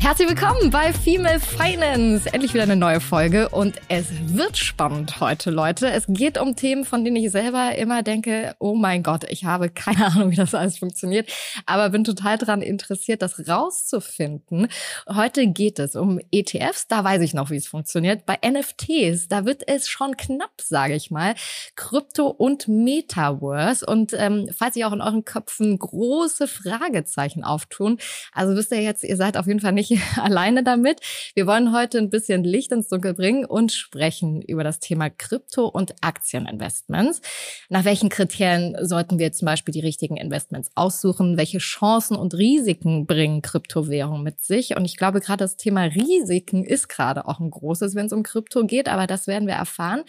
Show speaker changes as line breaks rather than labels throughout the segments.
Herzlich willkommen bei Female Finance. Endlich wieder eine neue Folge und es wird spannend heute, Leute. Es geht um Themen, von denen ich selber immer denke, oh mein Gott, ich habe keine Ahnung, wie das alles funktioniert, aber bin total daran interessiert, das rauszufinden. Heute geht es um ETFs, da weiß ich noch, wie es funktioniert. Bei NFTs, da wird es schon knapp, sage ich mal. Krypto und Metaverse und ähm, falls sich auch in euren Köpfen große Fragezeichen auftun, also wisst ihr jetzt, ihr seid auf jeden Fall nicht nicht alleine damit. Wir wollen heute ein bisschen Licht ins Dunkel bringen und sprechen über das Thema Krypto- und Aktieninvestments. Nach welchen Kriterien sollten wir zum Beispiel die richtigen Investments aussuchen? Welche Chancen und Risiken bringen Kryptowährungen mit sich? Und ich glaube, gerade das Thema Risiken ist gerade auch ein großes, wenn es um Krypto geht, aber das werden wir erfahren.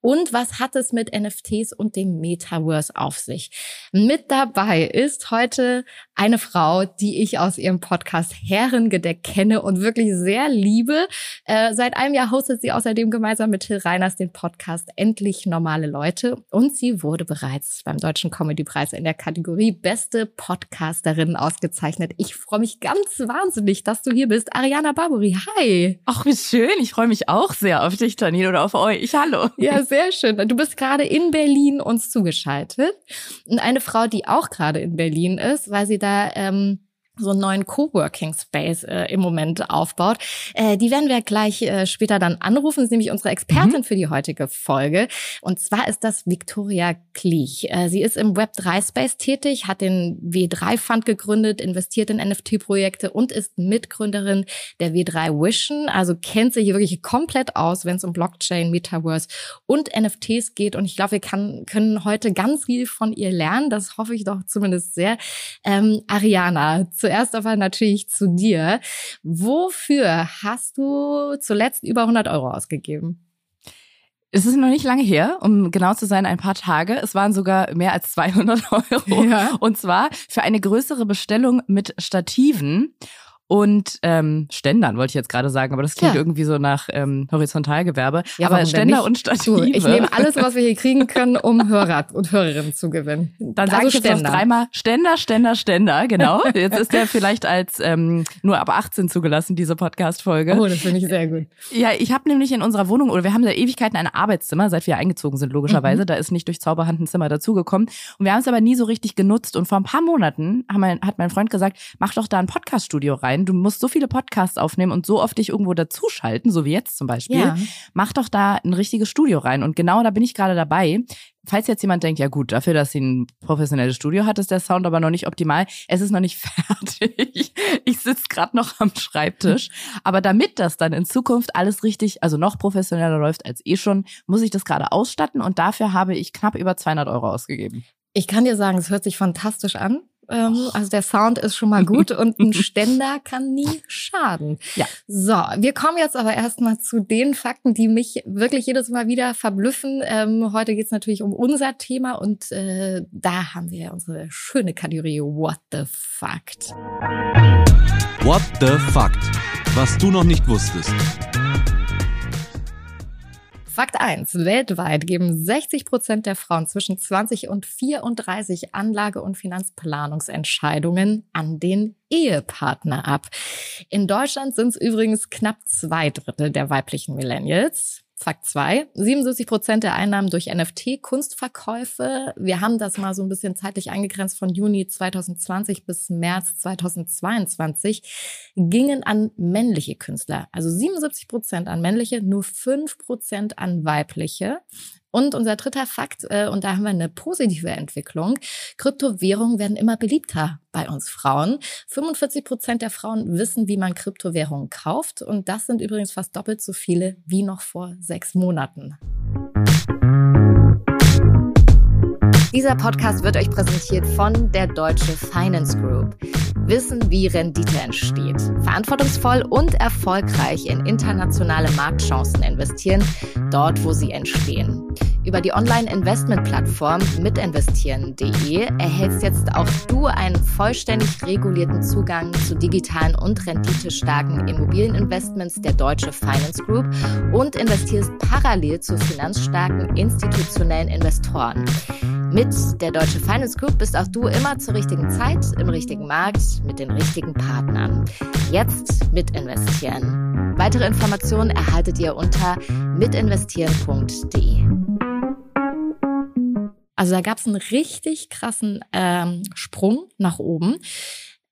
Und was hat es mit NFTs und dem Metaverse auf sich? Mit dabei ist heute eine Frau, die ich aus ihrem Podcast Herrengedeck kenne und wirklich sehr liebe. Äh, seit einem Jahr hostet sie außerdem gemeinsam mit Till Reiners den Podcast Endlich normale Leute und sie wurde bereits beim Deutschen Comedypreis in der Kategorie Beste Podcasterin ausgezeichnet. Ich freue mich ganz wahnsinnig, dass du hier bist. Ariana Barbary, hi.
Ach, wie schön. Ich freue mich auch sehr auf dich, Janine, oder auf euch. Hallo.
Ja, sehr schön. Du bist gerade in Berlin uns zugeschaltet. Und eine Frau, die auch gerade in Berlin ist, weil sie da ähm, so einen neuen Coworking Space äh, im Moment aufbaut. Äh, die werden wir gleich äh, später dann anrufen. Das ist nämlich unsere Expertin mhm. für die heutige Folge. Und zwar ist das Victoria Kliech. Äh, sie ist im Web3 Space tätig, hat den W3 Fund gegründet, investiert in NFT-Projekte und ist Mitgründerin der W3 Vision. Also kennt sich hier wirklich komplett aus, wenn es um Blockchain, Metaverse und NFTs geht. Und ich glaube, wir kann, können heute ganz viel von ihr lernen. Das hoffe ich doch zumindest sehr. Ähm, Ariana, zuerst aber natürlich zu dir. Wofür hast du zuletzt über 100 Euro ausgegeben?
Es ist noch nicht lange her, um genau zu sein, ein paar Tage. Es waren sogar mehr als 200 Euro. Ja. Und zwar für eine größere Bestellung mit Stativen und ähm, Ständern, wollte ich jetzt gerade sagen, aber das klingt ja. irgendwie so nach ähm, Horizontalgewerbe. Ja, aber Ständer und Stative.
Du, ich nehme alles, was wir hier kriegen können, um Hörer und Hörerinnen zu gewinnen.
Dann also sage ich jetzt Ständer. dreimal Ständer, Ständer, Ständer, genau. Jetzt ist der vielleicht als ähm, nur ab 18 zugelassen, diese Podcast-Folge.
Oh, das finde ich sehr gut.
Ja, ich habe nämlich in unserer Wohnung, oder wir haben seit Ewigkeiten ein Arbeitszimmer, seit wir eingezogen sind, logischerweise. Mhm. Da ist nicht durch Zauberhand ein Zimmer dazugekommen. Und wir haben es aber nie so richtig genutzt. Und vor ein paar Monaten mein, hat mein Freund gesagt, mach doch da ein Podcast-Studio rein sein. Du musst so viele Podcasts aufnehmen und so oft dich irgendwo dazuschalten, so wie jetzt zum Beispiel. Ja. Mach doch da ein richtiges Studio rein. Und genau da bin ich gerade dabei. Falls jetzt jemand denkt, ja gut, dafür, dass sie ein professionelles Studio hat, ist der Sound aber noch nicht optimal. Es ist noch nicht fertig. Ich sitze gerade noch am Schreibtisch. Aber damit das dann in Zukunft alles richtig, also noch professioneller läuft als eh schon, muss ich das gerade ausstatten. Und dafür habe ich knapp über 200 Euro ausgegeben.
Ich kann dir sagen, es hört sich fantastisch an. Ähm, also der Sound ist schon mal gut und ein Ständer kann nie schaden. Ja. So, wir kommen jetzt aber erstmal zu den Fakten, die mich wirklich jedes Mal wieder verblüffen. Ähm, heute geht es natürlich um unser Thema und äh, da haben wir unsere schöne Kategorie What the Fact.
What the Fact? Was du noch nicht wusstest.
Fakt 1. Weltweit geben 60 Prozent der Frauen zwischen 20 und 34 Anlage- und Finanzplanungsentscheidungen an den Ehepartner ab. In Deutschland sind es übrigens knapp zwei Drittel der weiblichen Millennials. Fakt 2. 77 Prozent der Einnahmen durch NFT-Kunstverkäufe. Wir haben das mal so ein bisschen zeitlich eingegrenzt von Juni 2020 bis März 2022 gingen an männliche Künstler. Also 77 Prozent an männliche, nur 5 Prozent an weibliche. Und unser dritter Fakt, äh, und da haben wir eine positive Entwicklung, Kryptowährungen werden immer beliebter bei uns Frauen. 45 Prozent der Frauen wissen, wie man Kryptowährungen kauft. Und das sind übrigens fast doppelt so viele wie noch vor sechs Monaten. Dieser Podcast wird euch präsentiert von der Deutsche Finance Group. wissen, wie Rendite entsteht, verantwortungsvoll und erfolgreich in internationale Marktchancen investieren, dort wo sie entstehen. Über die Online-Investment-Plattform mitinvestieren.de erhältst jetzt auch du einen vollständig regulierten Zugang zu digitalen und renditestarken Immobilieninvestments der Deutsche Finance Group und investierst parallel zu finanzstarken institutionellen Investoren. Mit der Deutsche Finance Group bist auch du immer zur richtigen Zeit, im richtigen Markt, mit den richtigen Partnern. Jetzt mitinvestieren. Weitere Informationen erhaltet ihr unter mitinvestieren.de. Also da gab es einen richtig krassen ähm, Sprung nach oben.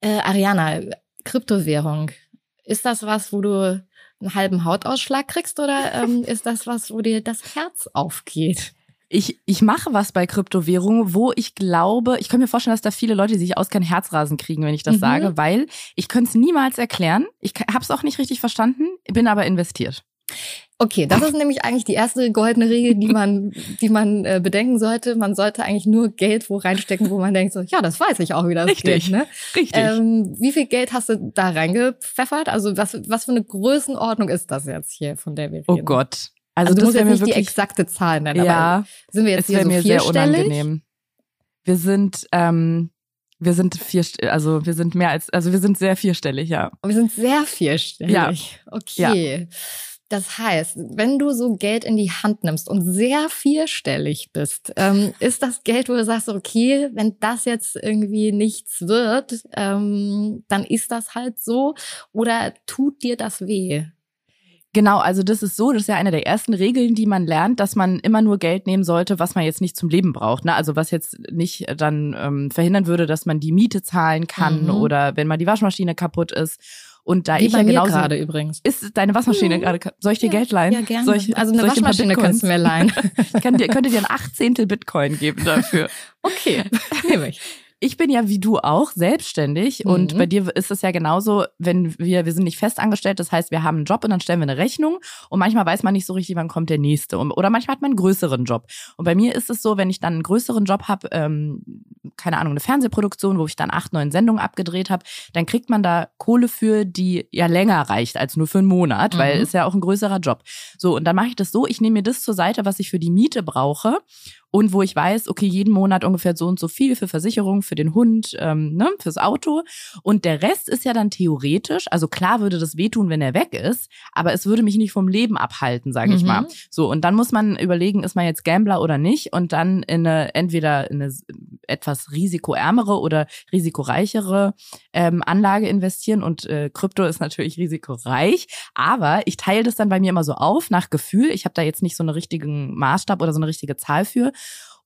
Äh, Ariana, Kryptowährung, ist das was, wo du einen halben Hautausschlag kriegst oder ähm, ist das was, wo dir das Herz aufgeht?
Ich, ich mache was bei Kryptowährungen, wo ich glaube, ich kann mir vorstellen, dass da viele Leute, die sich aus kein Herzrasen kriegen, wenn ich das mhm. sage, weil ich könnte es niemals erklären. Ich habe es auch nicht richtig verstanden, bin aber investiert.
Okay, das ist nämlich eigentlich die erste goldene Regel, die man, die man äh, bedenken sollte. Man sollte eigentlich nur Geld wo reinstecken, wo man denkt so, ja, das weiß ich auch, wie das
Richtig,
geht. Ne?
Richtig.
Ähm, wie viel Geld hast du da reingepfeffert? Also was, was für eine Größenordnung ist das jetzt hier, von der wir
oh
reden?
Oh Gott.
Also, also du musst jetzt nicht die exakte Zahl nennen,
ja,
aber sind wir jetzt hier so
mir sehr unangenehm. Wir sind, ähm, wir sind vier, also wir sind mehr als, also wir sind sehr vierstellig, ja.
Wir sind sehr vierstellig.
Ja.
Okay. Ja. Das heißt, wenn du so Geld in die Hand nimmst und sehr vierstellig bist, ähm, ist das Geld, wo du sagst, okay, wenn das jetzt irgendwie nichts wird, ähm, dann ist das halt so oder tut dir das weh?
Genau, also das ist so, das ist ja eine der ersten Regeln, die man lernt, dass man immer nur Geld nehmen sollte, was man jetzt nicht zum Leben braucht. Ne? Also was jetzt nicht dann ähm, verhindern würde, dass man die Miete zahlen kann mhm. oder wenn mal die Waschmaschine kaputt ist. Und da
Wie
ich
bei
ja genauso
gerade übrigens.
Ist deine Waschmaschine mhm. gerade? Soll ich dir
ja,
Geld leihen?
Ja, gerne.
Soll ich,
also eine Waschmaschine kannst du mir leihen.
ich kann dir, könnte dir ein Achtzehntel Bitcoin geben dafür.
okay, nehme ich
ich bin ja wie du auch selbstständig mhm. und bei dir ist es ja genauso, wenn wir, wir sind nicht festangestellt, das heißt, wir haben einen Job und dann stellen wir eine Rechnung und manchmal weiß man nicht so richtig, wann kommt der nächste oder manchmal hat man einen größeren Job. Und bei mir ist es so, wenn ich dann einen größeren Job habe, ähm, keine Ahnung, eine Fernsehproduktion, wo ich dann acht, neun Sendungen abgedreht habe, dann kriegt man da Kohle für, die ja länger reicht als nur für einen Monat, mhm. weil ist ja auch ein größerer Job. So, und dann mache ich das so, ich nehme mir das zur Seite, was ich für die Miete brauche und wo ich weiß, okay, jeden Monat ungefähr so und so viel für Versicherung, für den Hund, ähm, ne, fürs Auto. Und der Rest ist ja dann theoretisch, also klar würde das wehtun, wenn er weg ist, aber es würde mich nicht vom Leben abhalten, sage mhm. ich mal. So, und dann muss man überlegen, ist man jetzt Gambler oder nicht und dann in eine, entweder in eine etwas risikoärmere oder risikoreichere ähm, Anlage investieren. Und äh, Krypto ist natürlich risikoreich, aber ich teile das dann bei mir immer so auf nach Gefühl. Ich habe da jetzt nicht so einen richtigen Maßstab oder so eine richtige Zahl für.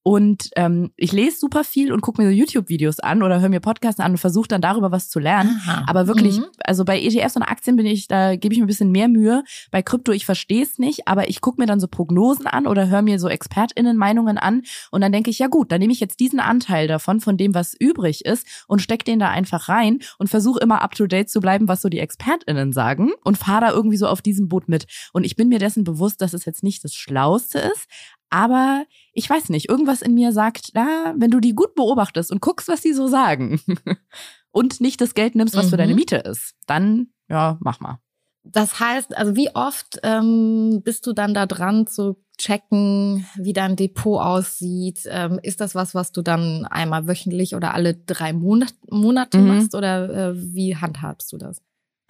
Und ähm, ich lese super viel und gucke mir so YouTube-Videos an oder höre mir Podcasts an und versuche dann darüber was zu lernen. Aha. Aber wirklich, mhm. also bei ETFs und Aktien bin ich, da gebe ich mir ein bisschen mehr Mühe. Bei Krypto, ich verstehe es nicht, aber ich gucke mir dann so Prognosen an oder höre mir so ExpertInnen-Meinungen an und dann denke ich, ja gut, dann nehme ich jetzt diesen Anteil davon, von dem, was übrig ist und stecke den da einfach rein und versuche immer up-to-date zu bleiben, was so die ExpertInnen sagen und fahre da irgendwie so auf diesem Boot mit. Und ich bin mir dessen bewusst, dass es jetzt nicht das Schlauste ist, aber ich weiß nicht, irgendwas in mir sagt, da, wenn du die gut beobachtest und guckst, was die so sagen und nicht das Geld nimmst, was mhm. für deine mhm. Miete ist, dann, ja, mach mal.
Das heißt, also wie oft ähm, bist du dann da dran zu checken, wie dein Depot aussieht? Ähm, ist das was, was du dann einmal wöchentlich oder alle drei Monat Monate mhm. machst oder äh, wie handhabst du das?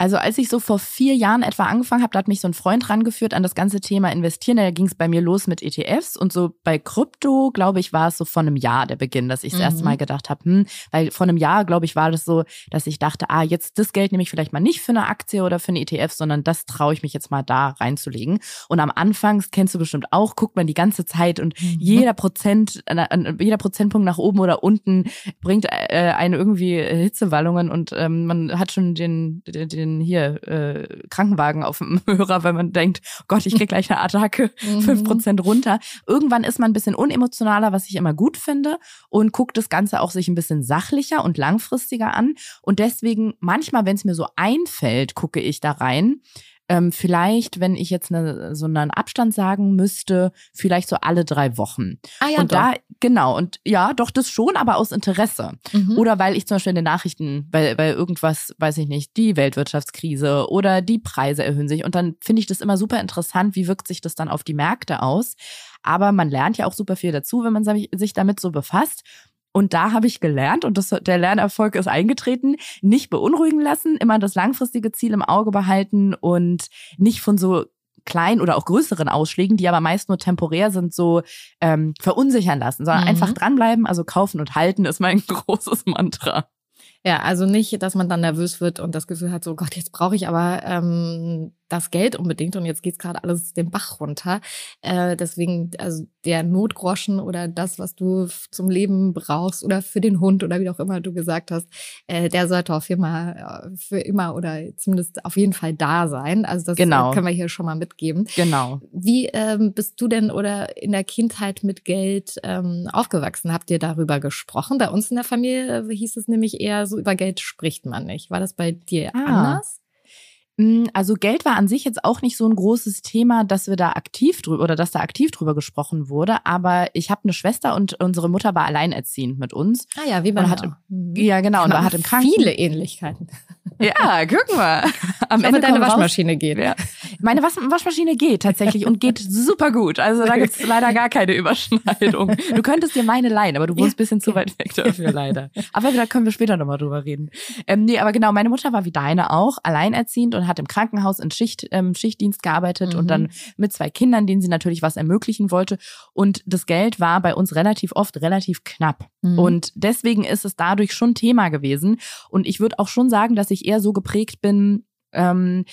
Also als ich so vor vier Jahren etwa angefangen habe, da hat mich so ein Freund rangeführt an das ganze Thema Investieren. Da ging es bei mir los mit ETFs und so bei Krypto, glaube ich, war es so vor einem Jahr der Beginn, dass ich das mhm. erste Mal gedacht habe, hm, weil vor einem Jahr, glaube ich, war das so, dass ich dachte, ah, jetzt das Geld nehme ich vielleicht mal nicht für eine Aktie oder für eine ETF, sondern das traue ich mich jetzt mal da reinzulegen. Und am Anfang, das kennst du bestimmt auch, guckt man die ganze Zeit und mhm. jeder Prozent, jeder Prozentpunkt nach oben oder unten bringt äh, einen irgendwie Hitzewallungen und ähm, man hat schon den, den, den hier äh, Krankenwagen auf dem Hörer, weil man denkt, oh Gott, ich krieg gleich eine Attacke, fünf mhm. Prozent runter. Irgendwann ist man ein bisschen unemotionaler, was ich immer gut finde und guckt das Ganze auch sich ein bisschen sachlicher und langfristiger an. Und deswegen manchmal, wenn es mir so einfällt, gucke ich da rein. Ähm, vielleicht, wenn ich jetzt eine, so einen Abstand sagen müsste, vielleicht so alle drei Wochen.
Ah ja,
und
doch.
da, genau, und ja, doch, das schon, aber aus Interesse.
Mhm.
Oder weil ich zum Beispiel in den Nachrichten, weil, weil irgendwas, weiß ich nicht, die Weltwirtschaftskrise oder die Preise erhöhen sich. Und dann finde ich das immer super interessant, wie wirkt sich das dann auf die Märkte aus. Aber man lernt ja auch super viel dazu, wenn man sich damit so befasst. Und da habe ich gelernt, und das, der Lernerfolg ist eingetreten, nicht beunruhigen lassen, immer das langfristige Ziel im Auge behalten und nicht von so kleinen oder auch größeren Ausschlägen, die aber meist nur temporär sind, so ähm, verunsichern lassen, sondern
Mhm.
einfach dranbleiben, also kaufen und halten ist mein großes Mantra.
Ja, also nicht, dass man dann nervös wird und das Gefühl hat, so Gott, jetzt brauche ich aber ähm, das Geld unbedingt und jetzt geht's gerade alles den Bach runter. Äh, deswegen, also der Notgroschen oder das, was du zum Leben brauchst oder für den Hund oder wie auch immer du gesagt hast, äh, der sollte auf jeden Fall äh, für immer oder zumindest auf jeden Fall da sein. Also das
Genau.
äh, können wir hier schon mal mitgeben.
Genau.
Wie ähm, bist du denn oder in der Kindheit mit Geld ähm, aufgewachsen? Habt ihr darüber gesprochen? Bei uns in der Familie hieß es nämlich eher so, über Geld spricht man nicht. War das bei dir
Ah.
anders?
Mm, Also Geld war an sich jetzt auch nicht so ein großes Thema, dass wir da aktiv drüber oder dass da aktiv drüber gesprochen wurde. Aber ich habe eine Schwester und unsere Mutter war alleinerziehend mit uns.
Ah ja, wie man
Und hat
Mhm.
Ja, genau. Und
Man
hat im Kranken
viele Ähnlichkeiten.
Ja, guck mal. Am
Ich hoffe, deine
kommen raus-
Waschmaschine geht.
Ja. Meine Was Waschmaschine geht tatsächlich und geht super gut. Also da gibt's leider gar keine Überschneidung. Du könntest dir meine leihen, aber du wohnst
Ja.
bisschen zu weit weg dafür leider. Aber da können wir später nochmal drüber reden. Ähm, nee, aber genau, meine Mutter war wie deine auch, alleinerziehend und hat im Krankenhaus in Schicht, ähm, Schichtdienst gearbeitet
Mhm.
und dann mit zwei Kindern, denen sie natürlich was ermöglichen wollte. Und das Geld war bei uns relativ oft relativ knapp.
Mhm.
Und deswegen ist es dadurch schon Thema gewesen. Und ich würde auch schon sagen, dass ich eher so geprägt bin, ähm,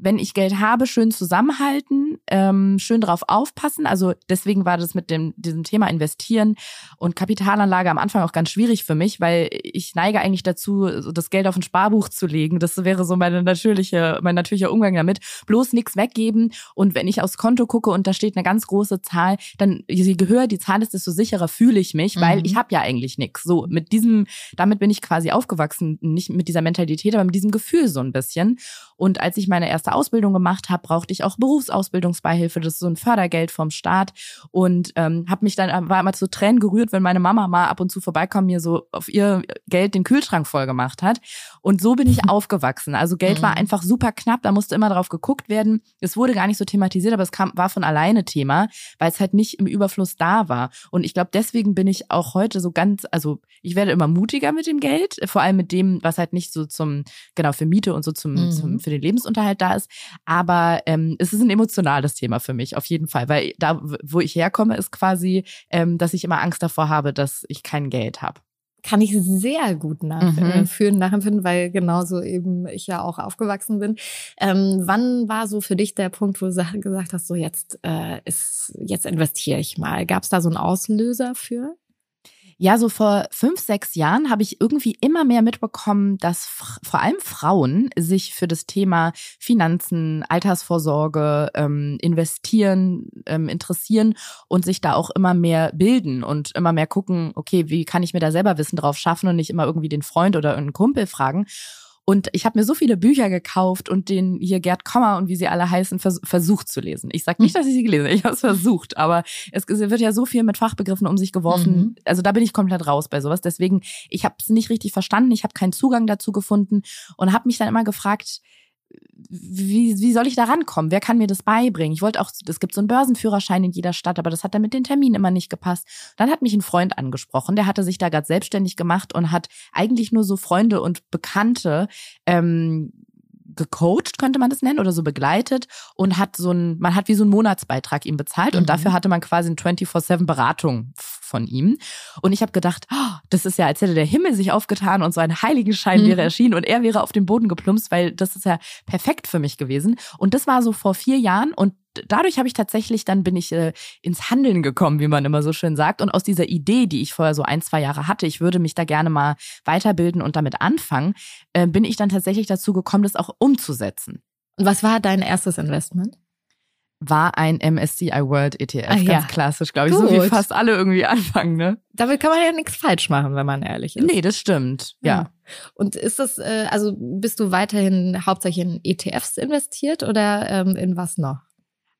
wenn ich Geld habe, schön zusammenhalten, ähm, schön drauf aufpassen. Also deswegen war das mit dem diesem Thema Investieren und Kapitalanlage am Anfang auch ganz schwierig für mich, weil ich neige eigentlich dazu, das Geld auf ein Sparbuch zu legen. Das wäre so meine natürliche, mein natürlicher Umgang damit. Bloß nichts weggeben. Und wenn ich aufs Konto gucke und da steht eine ganz große Zahl, dann je höher die Zahl ist, desto sicherer fühle ich mich, weil
Mhm.
ich habe ja eigentlich nichts. So mit diesem, damit bin ich quasi aufgewachsen, nicht mit dieser Mentalität, aber mit diesem Gefühl so ein bisschen. Und als ich meine erste Ausbildung gemacht habe, brauchte ich auch Berufsausbildungsbeihilfe. Das ist so ein Fördergeld vom Staat. Und ähm, habe mich dann, war immer zu Tränen gerührt, wenn meine Mama mal ab und zu vorbeikommt, mir so auf ihr Geld den Kühlschrank voll gemacht hat. Und so bin ich aufgewachsen. Also Geld war
Mhm.
einfach super knapp, da musste immer drauf geguckt werden. Es wurde gar nicht so thematisiert, aber es kam, war von alleine Thema, weil es halt nicht im Überfluss da war. Und ich glaube, deswegen bin ich auch heute so ganz, also ich werde immer mutiger mit dem Geld, vor allem mit dem, was halt nicht so zum, genau, für Miete und so zum,
Mhm.
zum für den Lebensunterhalt da ist. Aber ähm, es ist ein emotionales Thema für mich, auf jeden Fall. Weil da, wo ich herkomme, ist quasi, ähm, dass ich immer Angst davor habe, dass ich kein Geld habe.
Kann ich sehr gut
Mhm.
nachfühlen, nachempfinden, weil genauso eben ich ja auch aufgewachsen bin. Ähm, wann war so für dich der Punkt, wo du sa- gesagt hast, so jetzt äh, ist, jetzt investiere ich mal? Gab es da so einen Auslöser für?
Ja, so vor fünf, sechs Jahren habe ich irgendwie immer mehr mitbekommen, dass vor allem Frauen sich für das Thema Finanzen, Altersvorsorge, ähm, Investieren ähm, interessieren und sich da auch immer mehr bilden und immer mehr gucken, okay, wie kann ich mir da selber Wissen drauf schaffen und nicht immer irgendwie den Freund oder irgendeinen Kumpel fragen. Und ich habe mir so viele Bücher gekauft und den hier Gerd Kommer und wie sie alle heißen, vers versucht zu lesen. Ich sage nicht, dass ich sie gelesen habe, ich habe es versucht, aber es wird ja so viel mit Fachbegriffen um sich geworfen.
Mhm.
Also da bin ich komplett raus bei sowas. Deswegen, ich habe es nicht richtig verstanden, ich habe keinen Zugang dazu gefunden und habe mich dann immer gefragt, wie, wie soll ich da rankommen? Wer kann mir das beibringen? Ich wollte auch, es gibt so einen Börsenführerschein in jeder Stadt, aber das hat dann mit den Terminen immer nicht gepasst. Dann hat mich ein Freund angesprochen, der hatte sich da gerade selbstständig gemacht und hat eigentlich nur so Freunde und Bekannte ähm, gecoacht, könnte man das nennen, oder so begleitet und hat so ein, man hat wie so einen Monatsbeitrag ihm bezahlt
Mhm.
und dafür hatte man quasi eine 24-7 Beratung von ihm. Und ich habe gedacht, oh, das ist ja, als hätte der Himmel sich aufgetan und so ein Heiligenschein
Mhm.
wäre erschienen und er wäre auf den Boden geplumpst, weil das ist ja perfekt für mich gewesen. Und das war so vor vier Jahren und dadurch habe ich tatsächlich, dann bin ich äh, ins Handeln gekommen, wie man immer so schön sagt. Und aus dieser Idee, die ich vorher so ein, zwei Jahre hatte, ich würde mich da gerne mal weiterbilden und damit anfangen, äh, bin ich dann tatsächlich dazu gekommen, das auch umzusetzen.
Und was war dein erstes Investment?
War ein MSCI World ETF.
Ah,
ganz
ja.
klassisch, glaube ich. So wie
Gut.
fast alle irgendwie anfangen, ne?
Damit kann man ja nichts falsch machen, wenn man ehrlich ist.
Nee, das stimmt. Ja.
Und ist das, äh, also bist du weiterhin hauptsächlich in ETFs investiert oder ähm, in was noch?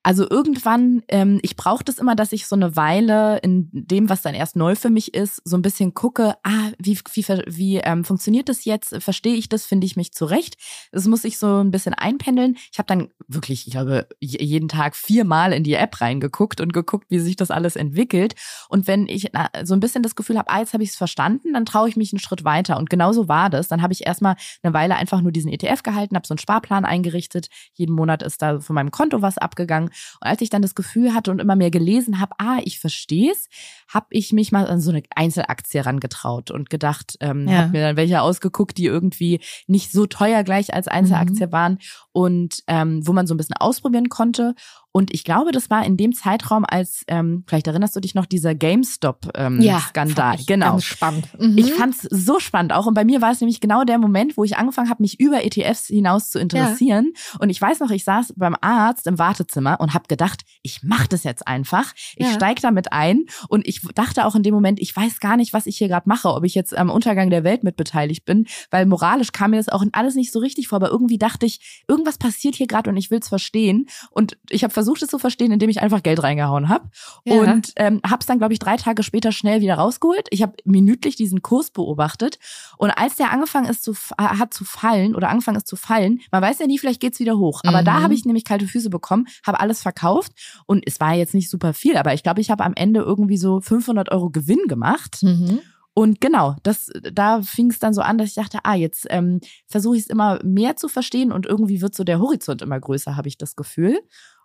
Also irgendwann, ähm, ich brauche das immer, dass ich so eine Weile in dem, was dann erst neu für mich ist, so ein bisschen gucke, ah, wie, wie, wie ähm, funktioniert das jetzt? Verstehe ich das? Finde ich mich zurecht? Das muss ich so ein bisschen einpendeln. Ich habe dann wirklich, ich glaube, jeden Tag viermal in die App reingeguckt und geguckt, wie sich das alles entwickelt. Und wenn ich na, so ein bisschen das Gefühl habe, ah, jetzt habe ich es verstanden, dann traue ich mich einen Schritt weiter. Und genau so war das. Dann habe ich erstmal eine Weile einfach nur diesen ETF gehalten, habe so einen Sparplan eingerichtet. Jeden Monat ist da von meinem Konto was abgegangen. Und als ich dann das Gefühl hatte und immer mehr gelesen habe, ah, ich verstehe es, habe ich mich mal an so eine Einzelaktie rangetraut und gedacht, ähm,
Ja.
habe mir dann welche ausgeguckt, die irgendwie nicht so teuer gleich als Einzelaktie waren und ähm, wo man so ein bisschen ausprobieren konnte. Und ich glaube, das war in dem Zeitraum, als, ähm, vielleicht erinnerst du dich noch, dieser GameStop-Skandal.
fand ich
genau.
Ganz spannend. Mhm.
Ich fand's so spannend auch. Und bei mir war es nämlich genau der Moment, wo ich angefangen habe, mich über ETFs hinaus zu interessieren. Und ich weiß noch, ich saß beim Arzt im Wartezimmer und habe gedacht, ich mache das jetzt einfach. Ich
Ja.
steig damit ein. Und ich dachte auch in dem Moment, ich weiß gar nicht, was ich hier gerade mache, ob ich jetzt am Untergang der Welt mit beteiligt bin, weil moralisch kam mir das auch alles nicht so richtig vor. Aber irgendwie dachte ich, irgendwas passiert hier gerade und ich will's verstehen. Und ich habe versucht, es zu verstehen, indem ich einfach Geld reingehauen habe.
Ja.
Und ähm, habe es dann, glaube ich, drei Tage später schnell wieder rausgeholt. Ich habe minütlich diesen Kurs beobachtet. Und als der angefangen ist zu, äh, hat zu fallen oder angefangen ist zu fallen, man weiß ja nie, vielleicht geht's wieder hoch. Aber
Mhm.
da habe ich nämlich kalte Füße bekommen, habe alles verkauft und es war jetzt nicht super viel, aber ich glaube, ich habe am Ende irgendwie so 500 Euro Gewinn gemacht.
Mhm.
Und genau, das, da fing es dann so an, dass ich dachte, ah, jetzt ähm, versuche ich es immer mehr zu verstehen und irgendwie wird so der Horizont immer größer, habe ich das Gefühl.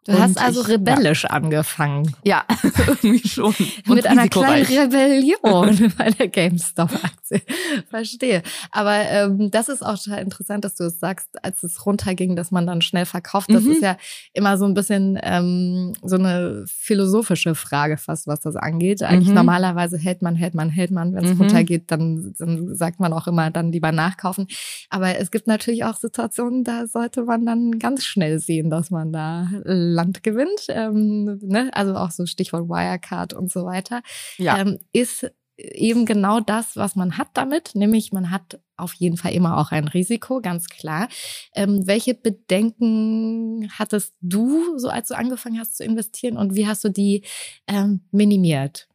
Du
Und
hast also
ich-
rebellisch angefangen.
Ja, irgendwie schon.
Mit einer kleinen. Rebellion bei der GameStop-Aktie. Verstehe. Aber ähm, das ist auch total interessant, dass du es sagst, als es runterging, dass man dann schnell verkauft. Das
Mhm.
ist ja immer so ein bisschen ähm, so eine philosophische Frage fast, was das angeht. Eigentlich
Mhm.
normalerweise hält man, hält man, hält man. Wenn es
Mhm.
runtergeht, dann, dann sagt man auch immer, dann lieber nachkaufen. Aber es gibt natürlich auch Situationen, da sollte man dann ganz schnell sehen, dass man da Land gewinnt. Ähm, ne? Also auch so Stichwort Wirecard und so weiter
Ja.
ähm, ist eben genau das, was man hat damit, nämlich man hat auf jeden Fall immer auch ein Risiko, ganz klar. Ähm, welche Bedenken hattest du, so als du angefangen hast zu investieren und wie hast du die ähm, minimiert?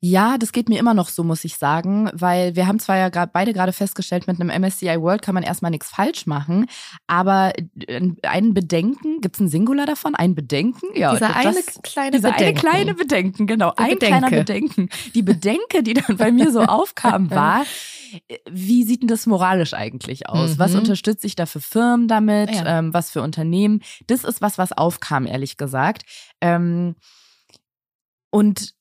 Ja, das geht mir immer noch so, muss ich sagen, weil wir haben zwar ja grad, beide gerade festgestellt, mit einem MSCI World kann man erstmal nichts falsch machen, aber äh, ein Bedenken, gibt's ein Singular davon? Ein Bedenken? Ja,
Dieser
das,
eine kleine
dieser eine
Bedenken.
kleine Bedenken, genau,
Der
ein
Bedenke.
kleiner Bedenken. Die Bedenke, die dann bei mir so aufkam, war, äh, wie sieht denn das moralisch eigentlich aus? Was
Mhm.
unterstütze ich da für Firmen damit?
Ja.
Ähm, was für Unternehmen? Das ist was, was aufkam, ehrlich gesagt. Ähm, und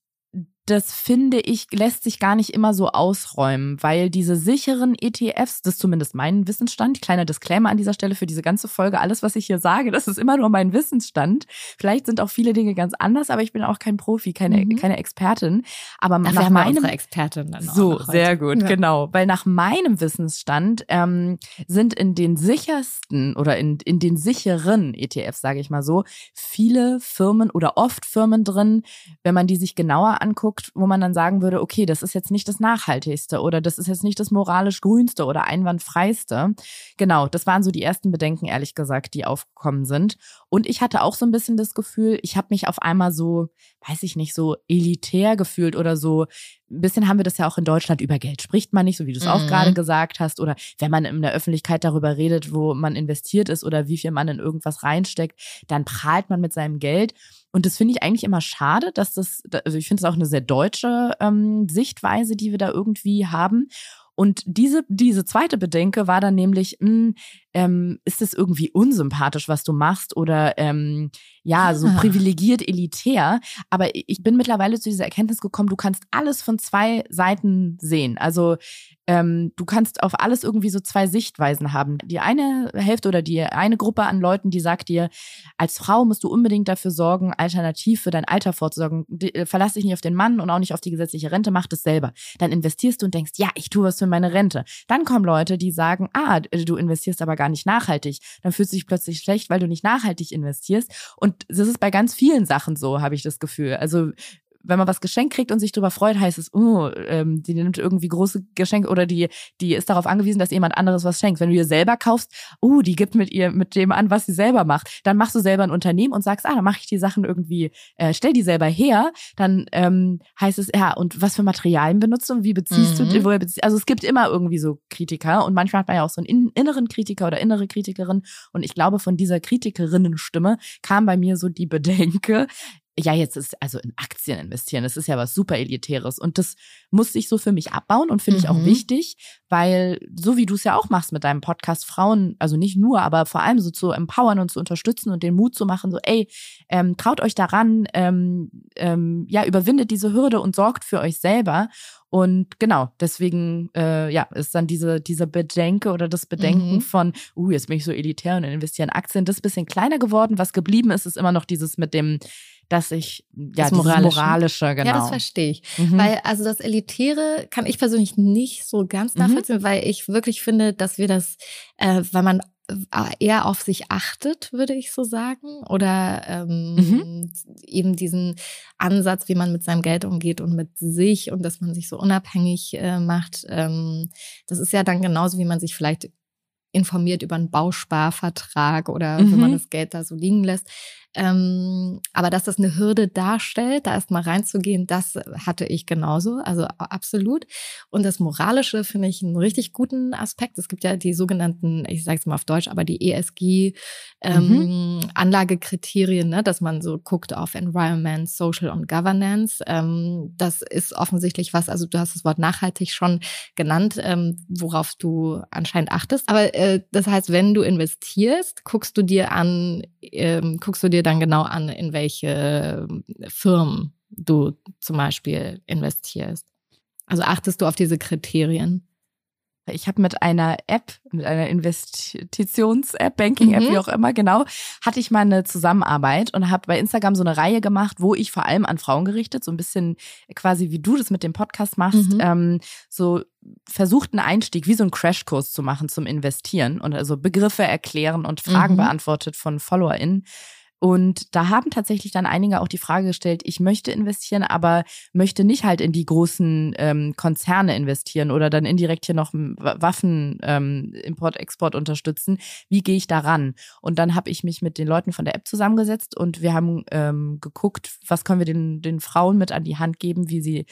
das finde ich, lässt sich gar nicht immer so ausräumen, weil diese sicheren ETFs, das ist zumindest mein Wissensstand, kleiner Disclaimer an dieser Stelle für diese ganze Folge, alles, was ich hier sage, das ist immer nur mein Wissensstand. Vielleicht sind auch viele Dinge ganz anders, aber ich bin auch kein Profi, keine,
Mhm.
keine Expertin. Aber
Dafür
nach
haben
meinem
Expertin dann
so, sehr gut,
Ja.
genau. Weil nach meinem Wissensstand ähm, sind in den sichersten oder in, in den sicheren ETFs, sage ich mal so, viele Firmen oder oft Firmen drin, wenn man die sich genauer anguckt, wo man dann sagen würde, okay, das ist jetzt nicht das Nachhaltigste oder das ist jetzt nicht das moralisch grünste oder einwandfreiste. Genau, das waren so die ersten Bedenken, ehrlich gesagt, die aufgekommen sind. Und ich hatte auch so ein bisschen das Gefühl, ich habe mich auf einmal so, weiß ich nicht, so elitär gefühlt oder so. Ein bisschen haben wir das ja auch in Deutschland, über Geld spricht man nicht, so wie du es auch
Mhm.
gerade gesagt hast. Oder wenn man in der Öffentlichkeit darüber redet, wo man investiert ist oder wie viel man in irgendwas reinsteckt, dann prahlt man mit seinem Geld. Und das finde ich eigentlich immer schade, dass das, also ich finde es auch eine sehr deutsche ähm, Sichtweise, die wir da irgendwie haben. Und diese, diese zweite Bedenke war dann nämlich, mh, ähm, ist es irgendwie unsympathisch, was du machst oder ähm, ja, so
Ah.
privilegiert elitär. Aber ich bin mittlerweile zu dieser Erkenntnis gekommen, du kannst alles von zwei Seiten sehen. Also ähm, du kannst auf alles irgendwie so zwei Sichtweisen haben. Die eine Hälfte oder die eine Gruppe an Leuten, die sagt dir, als Frau musst du unbedingt dafür sorgen, alternativ für dein Alter vorzusorgen. Äh, Verlass dich nicht auf den Mann und auch nicht auf die gesetzliche Rente, mach das selber. Dann investierst du und denkst, ja, ich tue was für meine Rente. Dann kommen Leute, die sagen, ah, du investierst aber gar nicht nachhaltig. Dann fühlst du dich plötzlich schlecht, weil du nicht nachhaltig investierst. Und das ist bei ganz vielen Sachen so, habe ich das Gefühl. Also wenn man was geschenkt kriegt und sich darüber freut, heißt es, oh, ähm, die nimmt irgendwie große Geschenke oder die, die ist darauf angewiesen, dass jemand anderes was schenkt. Wenn du dir selber kaufst, oh, die gibt mit ihr, mit dem an, was sie selber macht, dann machst du selber ein Unternehmen und sagst, ah, dann mache ich die Sachen irgendwie, äh, stell die selber her, dann ähm, heißt es, ja, und was für Materialien benutzt du und wie beziehst mhm. du, woher beziehst Also es gibt immer irgendwie so Kritiker und manchmal hat man ja auch so einen inneren Kritiker oder innere Kritikerin und ich glaube, von dieser Kritikerinnenstimme kam bei mir so die Bedenke, ja, jetzt ist also in Aktien investieren, das ist ja was super Elitäres. Und das muss ich so für mich abbauen und finde mhm. ich auch mhm. wichtig, weil so wie du es ja auch machst mit deinem Podcast, Frauen, also nicht nur, aber vor allem so zu empowern und zu unterstützen und den Mut zu machen, so, ey, ähm, traut euch daran, ähm, ähm, ja, überwindet diese Hürde und sorgt für euch selber. Und genau, deswegen äh, ja, ist dann diese, diese Bedenke oder das Bedenken mhm. von, uh, jetzt bin ich so elitär und investiere in Aktien, das ist ein bisschen kleiner geworden. Was geblieben ist, ist immer noch dieses mit dem, dass ich ja das moralische. moralische genau.
Ja, das verstehe ich, mhm. weil also das elitäre kann ich persönlich nicht so ganz mhm. nachvollziehen, mhm. weil ich wirklich finde, dass wir das, äh, weil man äh, eher auf sich achtet, würde ich so sagen, oder ähm, mhm. eben diesen Ansatz, wie man mit seinem Geld umgeht und mit sich und dass man sich so unabhängig äh, macht. Ähm, das ist ja dann genauso, wie man sich vielleicht informiert über einen Bausparvertrag oder mhm. wenn man mhm. das Geld da so liegen lässt. Ähm, aber dass das eine Hürde darstellt, da erstmal reinzugehen, das hatte ich genauso, also absolut. Und das Moralische finde ich einen richtig guten Aspekt. Es gibt ja die sogenannten, ich sage es mal auf Deutsch, aber die ESG ähm, mhm. Ne, dass man so guckt auf Environment, Social und Governance. Ähm, das ist offensichtlich was, also du hast das Wort nachhaltig schon genannt, ähm, worauf du anscheinend achtest. Aber äh, das heißt, wenn du investierst, guckst du dir an, ähm, guckst du dir dann genau an, in welche ähm, Firmen du zum Beispiel investierst. Also achtest du auf diese Kriterien?
Ich habe mit einer App, mit einer Investitions-App, Banking-App, mhm. wie auch immer, genau, hatte ich mal eine Zusammenarbeit und habe bei Instagram so eine Reihe gemacht, wo ich vor allem an Frauen gerichtet, so ein bisschen quasi wie du das mit dem Podcast machst, mhm. ähm, so versucht einen Einstieg, wie so einen Crashkurs zu machen zum Investieren und also Begriffe erklären und Fragen mhm. beantwortet von FollowerInnen. Und da haben tatsächlich dann einige auch die Frage gestellt, ich möchte investieren, aber möchte nicht halt in die großen ähm, Konzerne investieren oder dann indirekt hier noch Waffen, ähm, Import, Export unterstützen. Wie gehe ich daran? Und dann habe ich mich mit den Leuten von der App zusammengesetzt und wir haben ähm, geguckt, was können wir den, den Frauen mit an die Hand geben, wie sie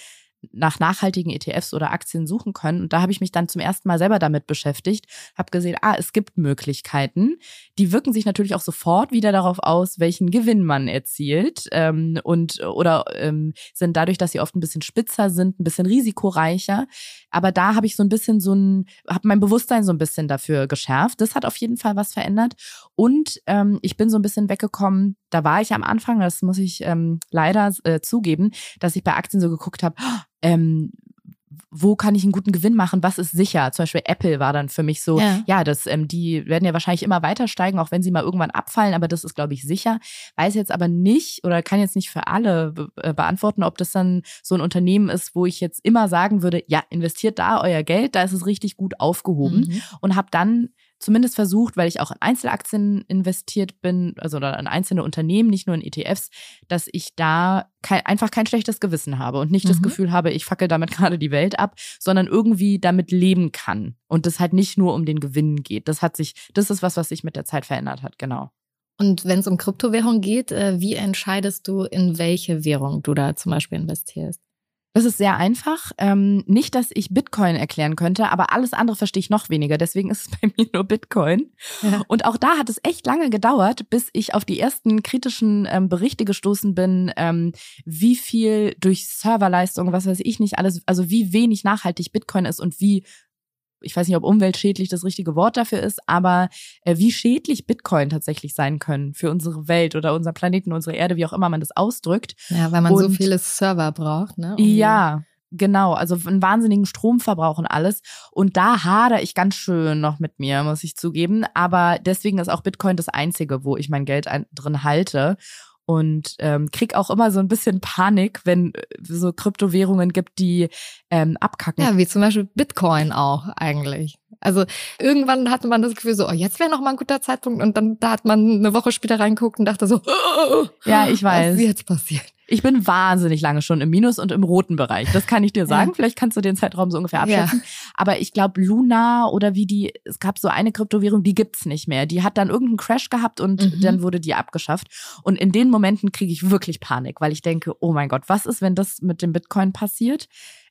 nach nachhaltigen ETFs oder Aktien suchen können. Und da habe ich mich dann zum ersten Mal selber damit beschäftigt, habe gesehen, ah, es gibt Möglichkeiten. Die wirken sich natürlich auch sofort wieder darauf aus, welchen Gewinn man erzielt ähm, und oder ähm, sind dadurch, dass sie oft ein bisschen spitzer sind, ein bisschen risikoreicher. Aber da habe ich so ein bisschen so ein, habe mein Bewusstsein so ein bisschen dafür geschärft. Das hat auf jeden Fall was verändert. Und ähm, ich bin so ein bisschen weggekommen. Da war ich am Anfang, das muss ich ähm, leider äh, zugeben, dass ich bei Aktien so geguckt habe, ähm, wo kann ich einen guten Gewinn machen? Was ist sicher? Zum Beispiel Apple war dann für mich so, ja, ja das, ähm, die werden ja wahrscheinlich immer weiter steigen, auch wenn sie mal irgendwann abfallen, aber das ist, glaube ich, sicher. Weiß jetzt aber nicht oder kann jetzt nicht für alle be äh, beantworten, ob das dann so ein Unternehmen ist, wo ich jetzt immer sagen würde, ja, investiert da euer Geld, da ist es richtig gut aufgehoben mhm. und habe dann zumindest versucht, weil ich auch in Einzelaktien investiert bin, also in einzelne Unternehmen, nicht nur in ETFs, dass ich da kein, einfach kein schlechtes Gewissen habe und nicht mhm. das Gefühl habe, ich fackel damit gerade die Welt ab, sondern irgendwie damit leben kann und das halt nicht nur um den Gewinn geht. Das hat sich, das ist was, was sich mit der Zeit verändert hat, genau.
Und wenn es um Kryptowährung geht, äh, wie entscheidest du, in welche Währung du da zum Beispiel investierst?
Das ist sehr einfach. Ähm, nicht, dass ich Bitcoin erklären könnte, aber alles andere verstehe ich noch weniger. Deswegen ist es bei mir nur Bitcoin. Ja. Und auch da hat es echt lange gedauert, bis ich auf die ersten kritischen ähm, Berichte gestoßen bin, ähm, wie viel durch Serverleistung, was weiß ich nicht alles, also wie wenig nachhaltig Bitcoin ist und wie ich weiß nicht, ob umweltschädlich das richtige Wort dafür ist, aber äh, wie schädlich Bitcoin tatsächlich sein können für unsere Welt oder unser Planeten, unsere Erde, wie auch immer man das ausdrückt.
Ja, weil man und, so viele Server braucht, ne?
Um ja. Genau, also einen wahnsinnigen Stromverbrauch und alles. Und da hadere ich ganz schön noch mit mir, muss ich zugeben. Aber deswegen ist auch Bitcoin das Einzige, wo ich mein Geld drin halte und ähm, krieg auch immer so ein bisschen Panik, wenn äh, so Kryptowährungen gibt, die ähm, abkacken.
Ja, wie zum Beispiel Bitcoin auch eigentlich. Also irgendwann hatte man das Gefühl so, oh, jetzt wäre noch mal ein guter Zeitpunkt und dann da hat man eine Woche später reingeguckt und dachte so, oh,
ja, ich weiß.
Was ist jetzt passiert?
Ich bin wahnsinnig lange schon im Minus und im roten Bereich. Das kann ich dir sagen. Vielleicht kannst du den Zeitraum so ungefähr abschätzen. Ja. Aber ich glaube, Luna oder wie die, es gab so eine Kryptowährung, die gibt's nicht mehr. Die hat dann irgendeinen Crash gehabt und mhm. dann wurde die abgeschafft. Und in den Momenten kriege ich wirklich Panik, weil ich denke, oh mein Gott, was ist, wenn das mit dem Bitcoin passiert?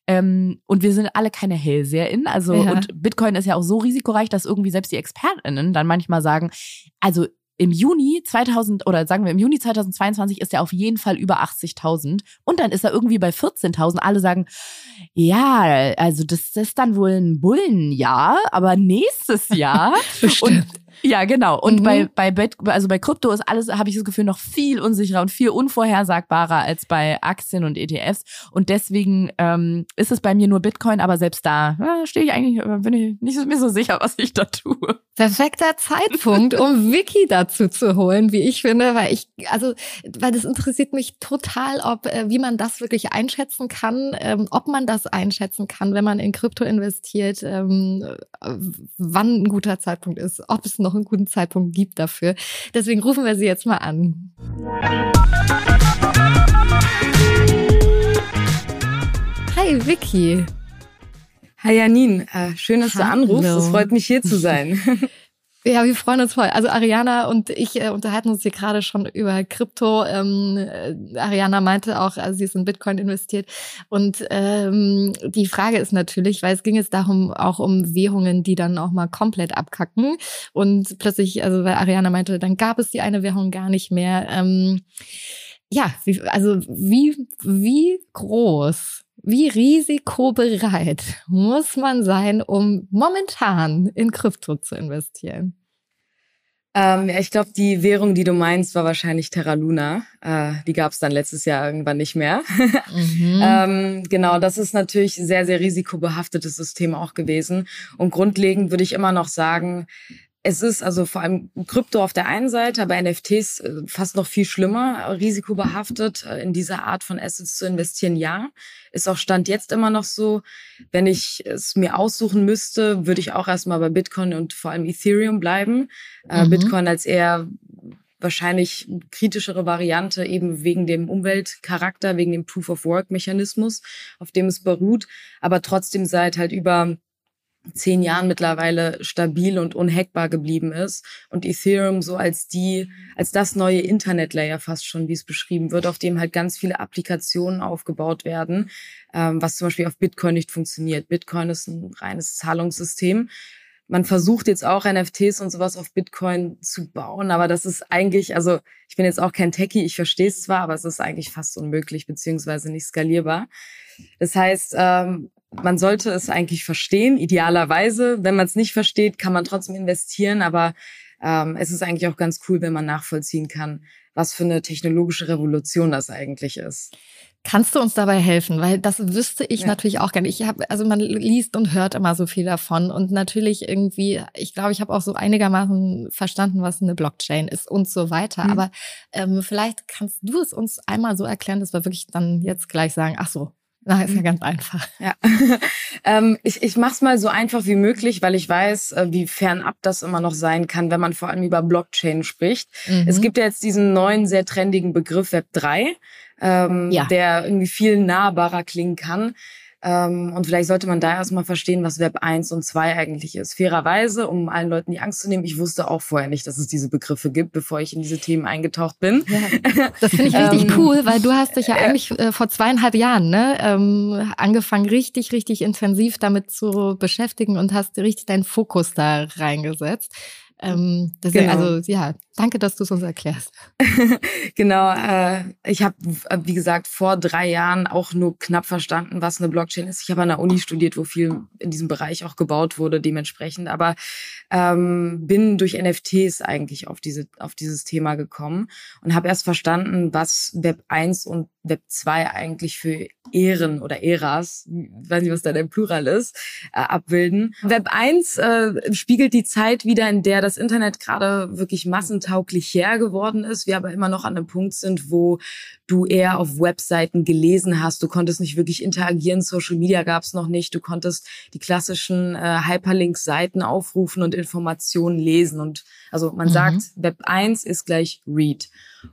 Ähm, und wir sind alle keine HellseherInnen. Also, ja. und Bitcoin ist ja auch so risikoreich, dass irgendwie selbst die ExpertInnen dann manchmal sagen, also im Juni 2000 oder sagen wir im Juni 2022 ist er auf jeden Fall über 80.000 und dann ist er irgendwie bei 14.000. Alle sagen, ja, also das ist dann wohl ein Bullenjahr, aber nächstes Jahr.
Bestimmt.
Und ja, genau. Und mhm. bei, bei, Bet also bei Krypto ist alles, habe ich das Gefühl, noch viel unsicherer und viel unvorhersagbarer als bei Aktien und ETFs. Und deswegen ähm, ist es bei mir nur Bitcoin, aber selbst da äh, stehe ich eigentlich, äh, bin ich nicht so, mir so sicher, was ich da tue.
Perfekter Zeitpunkt, um Vicky dazu zu holen, wie ich finde, weil ich, also, weil das interessiert mich total, ob, äh, wie man das wirklich einschätzen kann, ähm, ob man das einschätzen kann, wenn man in Krypto investiert, ähm, wann ein guter Zeitpunkt ist, ob es noch einen guten Zeitpunkt gibt dafür. Deswegen rufen wir sie jetzt mal an. Hi Vicky.
Hi Janine, äh, schön, dass Hallo. du anrufst. Es freut mich hier zu sein.
Ja, wir freuen uns voll. Also Ariana und ich äh, unterhalten uns hier gerade schon über Krypto. Ähm, äh, Ariana meinte auch, also sie ist in Bitcoin investiert. Und ähm, die Frage ist natürlich, weil es ging jetzt darum, auch um Währungen, die dann auch mal komplett abkacken. Und plötzlich, also weil Ariana meinte, dann gab es die eine Währung gar nicht mehr. Ähm, ja, wie, also wie, wie groß wie risikobereit muss man sein, um momentan in Krypto zu investieren?
Ähm, ja, ich glaube, die Währung, die du meinst, war wahrscheinlich Terra Luna. Äh, die gab es dann letztes Jahr irgendwann nicht mehr. Mhm. ähm, genau, das ist natürlich sehr, sehr risikobehaftetes System auch gewesen. Und grundlegend würde ich immer noch sagen, es ist also vor allem Krypto auf der einen Seite, aber NFTs äh, fast noch viel schlimmer, risikobehaftet, äh, in dieser Art von Assets zu investieren, ja. Ist auch Stand jetzt immer noch so. Wenn ich es mir aussuchen müsste, würde ich auch erstmal bei Bitcoin und vor allem Ethereum bleiben. Äh, mhm. Bitcoin als eher wahrscheinlich kritischere Variante, eben wegen dem Umweltcharakter, wegen dem Proof-of-Work-Mechanismus, auf dem es beruht, aber trotzdem seit halt über zehn Jahren mittlerweile stabil und unhackbar geblieben ist und Ethereum so als die, als das neue Internetlayer fast schon, wie es beschrieben wird, auf dem halt ganz viele Applikationen aufgebaut werden, ähm, was zum Beispiel auf Bitcoin nicht funktioniert. Bitcoin ist ein reines Zahlungssystem. Man versucht jetzt auch NFTs und sowas auf Bitcoin zu bauen, aber das ist eigentlich, also ich bin jetzt auch kein Techie, ich verstehe es zwar, aber es ist eigentlich fast unmöglich beziehungsweise nicht skalierbar. Das heißt, ähm, man sollte es eigentlich verstehen, idealerweise. Wenn man es nicht versteht, kann man trotzdem investieren, aber ähm, es ist eigentlich auch ganz cool, wenn man nachvollziehen kann, was für eine technologische Revolution das eigentlich ist.
Kannst du uns dabei helfen? Weil das wüsste ich ja. natürlich auch gerne. Ich habe, also man liest und hört immer so viel davon und natürlich irgendwie, ich glaube, ich habe auch so einigermaßen verstanden, was eine Blockchain ist und so weiter. Mhm. Aber ähm, vielleicht kannst du es uns einmal so erklären, dass wir wirklich dann jetzt gleich sagen, ach so, na, ist ja ganz einfach.
Ja. ähm, ich ich mache es mal so einfach wie möglich, weil ich weiß, äh, wie fernab das immer noch sein kann, wenn man vor allem über Blockchain spricht. Mhm. Es gibt ja jetzt diesen neuen, sehr trendigen Begriff Web 3, ähm, ja. der irgendwie viel nahbarer klingen kann. Ähm, und vielleicht sollte man da erstmal verstehen, was Web 1 und 2 eigentlich ist. Fairerweise, um allen Leuten die Angst zu nehmen, ich wusste auch vorher nicht, dass es diese Begriffe gibt, bevor ich in diese Themen eingetaucht bin.
Ja, das finde ich richtig ähm, cool, weil du hast dich ja eigentlich äh, vor zweieinhalb Jahren ne, ähm, angefangen, richtig, richtig intensiv damit zu beschäftigen und hast richtig deinen Fokus da reingesetzt. Ähm, deswegen, genau. also ja, danke, dass du es uns erklärst.
genau, äh, ich habe, äh, wie gesagt, vor drei Jahren auch nur knapp verstanden, was eine Blockchain ist. Ich habe an der Uni studiert, wo viel in diesem Bereich auch gebaut wurde, dementsprechend. Aber ähm, bin durch NFTs eigentlich auf diese auf dieses Thema gekommen und habe erst verstanden, was Web 1 und Web 2 eigentlich für Ehren oder Äras, weiß nicht, was da der Plural ist, äh, abbilden. Web 1 äh, spiegelt die Zeit wieder, in der das Internet gerade wirklich massentauglich her geworden ist, wir aber immer noch an einem Punkt sind, wo du eher auf Webseiten gelesen hast. Du konntest nicht wirklich interagieren, Social Media gab es noch nicht. Du konntest die klassischen äh, Hyperlink-Seiten aufrufen und Informationen lesen. Und also man mhm. sagt, Web 1 ist gleich Read.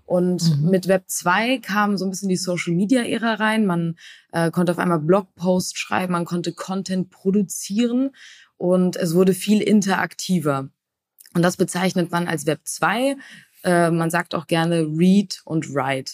Und mhm. mit Web 2 kam so ein bisschen die Social Media Ära rein. Man äh, konnte auf einmal Blogposts schreiben, man konnte Content produzieren und es wurde viel interaktiver. Und das bezeichnet man als Web 2. Äh, man sagt auch gerne Read und Write.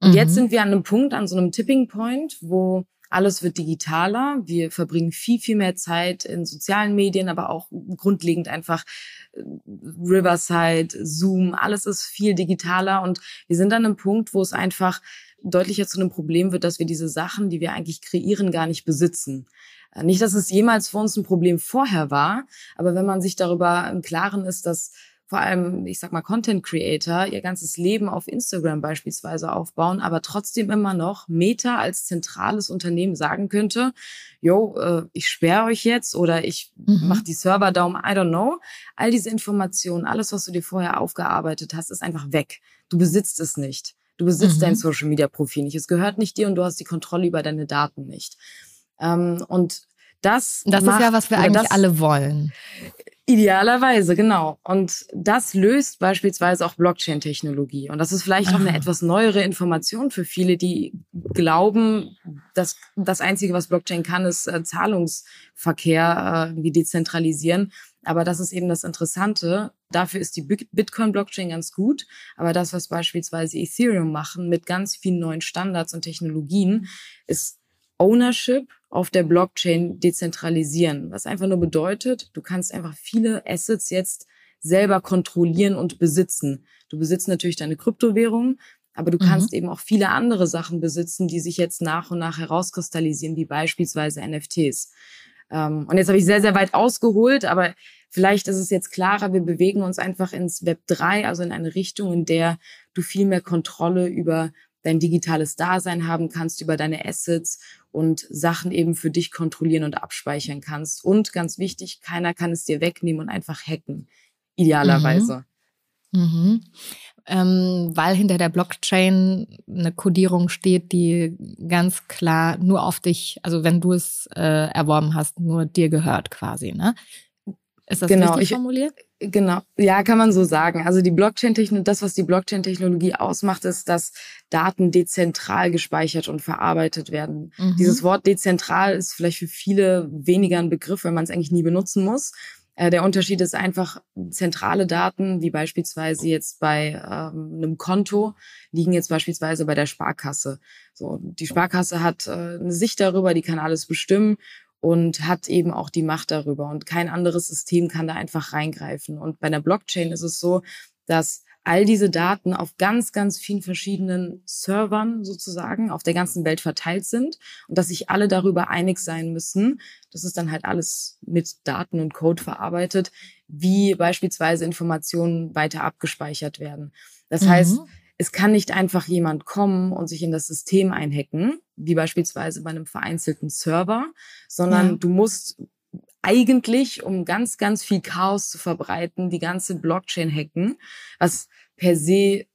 Und mhm. jetzt sind wir an einem Punkt, an so einem Tipping Point, wo alles wird digitaler. Wir verbringen viel, viel mehr Zeit in sozialen Medien, aber auch grundlegend einfach äh, Riverside, Zoom, alles ist viel digitaler. Und wir sind an einem Punkt, wo es einfach deutlicher zu einem Problem wird, dass wir diese Sachen, die wir eigentlich kreieren, gar nicht besitzen. Äh, nicht, dass es jemals für uns ein Problem vorher war, aber wenn man sich darüber im Klaren ist, dass vor allem, ich sag mal, Content Creator ihr ganzes Leben auf Instagram beispielsweise aufbauen, aber trotzdem immer noch Meta als zentrales Unternehmen sagen könnte, yo, äh, ich sperre euch jetzt oder ich mhm. mache die Server down, I don't know. All diese Informationen, alles, was du dir vorher aufgearbeitet hast, ist einfach weg. Du besitzt es nicht. Du besitzt mhm. dein Social Media Profil nicht. Es gehört nicht dir und du hast die Kontrolle über deine Daten nicht. Ähm, und das,
das macht, ist ja, was wir eigentlich das, alle wollen.
Idealerweise, genau. Und das löst beispielsweise auch Blockchain-Technologie. Und das ist vielleicht auch eine etwas neuere Information für viele, die glauben, dass das Einzige, was Blockchain kann, ist äh, Zahlungsverkehr äh, dezentralisieren. Aber das ist eben das Interessante. Dafür ist die Bitcoin-Blockchain ganz gut. Aber das, was beispielsweise Ethereum machen mit ganz vielen neuen Standards und Technologien, ist Ownership auf der Blockchain dezentralisieren, was einfach nur bedeutet, du kannst einfach viele Assets jetzt selber kontrollieren und besitzen. Du besitzt natürlich deine Kryptowährung, aber du kannst mhm. eben auch viele andere Sachen besitzen, die sich jetzt nach und nach herauskristallisieren, wie beispielsweise NFTs. Ähm, und jetzt habe ich sehr, sehr weit ausgeholt, aber vielleicht ist es jetzt klarer, wir bewegen uns einfach ins Web 3, also in eine Richtung, in der du viel mehr Kontrolle über dein digitales Dasein haben kannst, über deine Assets und Sachen eben für dich kontrollieren und abspeichern kannst. Und ganz wichtig, keiner kann es dir wegnehmen und einfach hacken. Idealerweise.
Mhm. Mhm. Ähm, weil hinter der Blockchain eine Codierung steht, die ganz klar nur auf dich, also wenn du es äh, erworben hast, nur dir gehört quasi, ne? Ist das genau, richtig formuliert?
Genau, ja, kann man so sagen. Also die Blockchain-Technologie, das, was die Blockchain-Technologie ausmacht, ist, dass Daten dezentral gespeichert und verarbeitet werden. Mhm. Dieses Wort dezentral ist vielleicht für viele weniger ein Begriff, weil man es eigentlich nie benutzen muss. Äh, der Unterschied ist einfach, zentrale Daten, wie beispielsweise jetzt bei ähm, einem Konto, liegen jetzt beispielsweise bei der Sparkasse. So, die Sparkasse hat äh, eine Sicht darüber, die kann alles bestimmen und hat eben auch die Macht darüber. Und kein anderes System kann da einfach reingreifen. Und bei einer Blockchain ist es so, dass all diese Daten auf ganz, ganz vielen verschiedenen Servern sozusagen auf der ganzen Welt verteilt sind und dass sich alle darüber einig sein müssen. Das ist dann halt alles mit Daten und Code verarbeitet, wie beispielsweise Informationen weiter abgespeichert werden. Das mhm. heißt, es kann nicht einfach jemand kommen und sich in das System einhacken, wie beispielsweise bei einem vereinzelten Server, sondern ja. du musst eigentlich, um ganz, ganz viel Chaos zu verbreiten, die ganze Blockchain hacken, was per se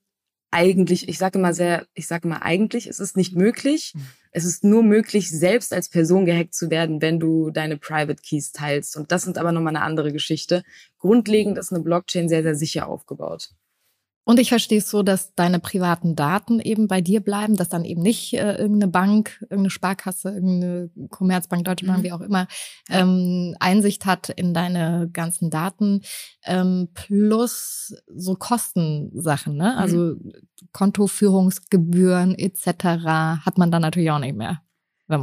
eigentlich, ich sage immer sehr, ich sage immer eigentlich, es ist nicht möglich. Hm. Es ist nur möglich, selbst als Person gehackt zu werden, wenn du deine Private Keys teilst. Und das sind aber nochmal eine andere Geschichte. Grundlegend ist eine Blockchain sehr, sehr sicher aufgebaut.
Und ich verstehe es so, dass deine privaten Daten eben bei dir bleiben, dass dann eben nicht äh, irgendeine Bank, irgendeine Sparkasse, irgendeine Commerzbank, Deutsche Bank, mhm. wie auch immer, ähm, Einsicht hat in deine ganzen Daten, ähm, plus so Kostensachen, ne? Mhm. Also Kontoführungsgebühren etc. hat man dann natürlich auch nicht mehr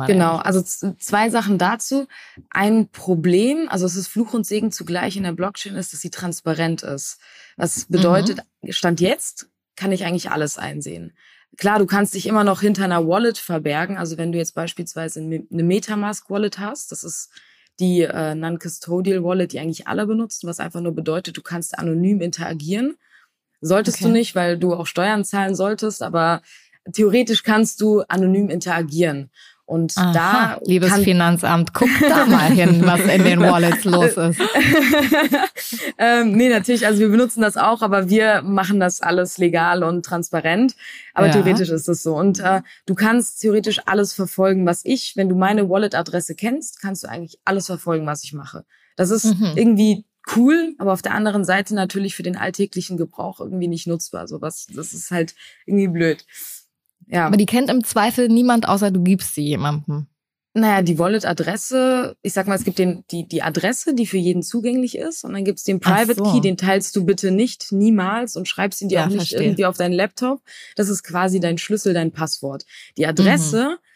genau, also zwei Sachen dazu. Ein Problem, also es ist Fluch und Segen zugleich in der Blockchain, ist, dass sie transparent ist. Was bedeutet, mhm. Stand jetzt kann ich eigentlich alles einsehen. Klar, du kannst dich immer noch hinter einer Wallet verbergen. Also wenn du jetzt beispielsweise eine Metamask-Wallet hast, das ist die äh, Non-Custodial Wallet, die eigentlich alle benutzen, was einfach nur bedeutet, du kannst anonym interagieren. Solltest okay. du nicht, weil du auch Steuern zahlen solltest, aber theoretisch kannst du anonym interagieren. Und
Aha,
da.
Liebes Finanzamt, guck da mal hin, was in den Wallets los ist.
ähm, nee, natürlich, also wir benutzen das auch, aber wir machen das alles legal und transparent. Aber ja. theoretisch ist es so. Und äh, du kannst theoretisch alles verfolgen, was ich, wenn du meine Wallet-Adresse kennst, kannst du eigentlich alles verfolgen, was ich mache. Das ist mhm. irgendwie cool, aber auf der anderen Seite natürlich für den alltäglichen Gebrauch irgendwie nicht nutzbar. So was, das ist halt irgendwie blöd.
Ja. Aber die kennt im Zweifel niemand, außer du gibst sie jemandem.
Naja, die Wallet-Adresse, ich sag mal, es gibt den, die, die Adresse, die für jeden zugänglich ist, und dann gibt's den Private so. Key, den teilst du bitte nicht, niemals und schreibst ihn dir ja, auch nicht verstehe. irgendwie auf deinen Laptop. Das ist quasi dein Schlüssel, dein Passwort. Die Adresse, mhm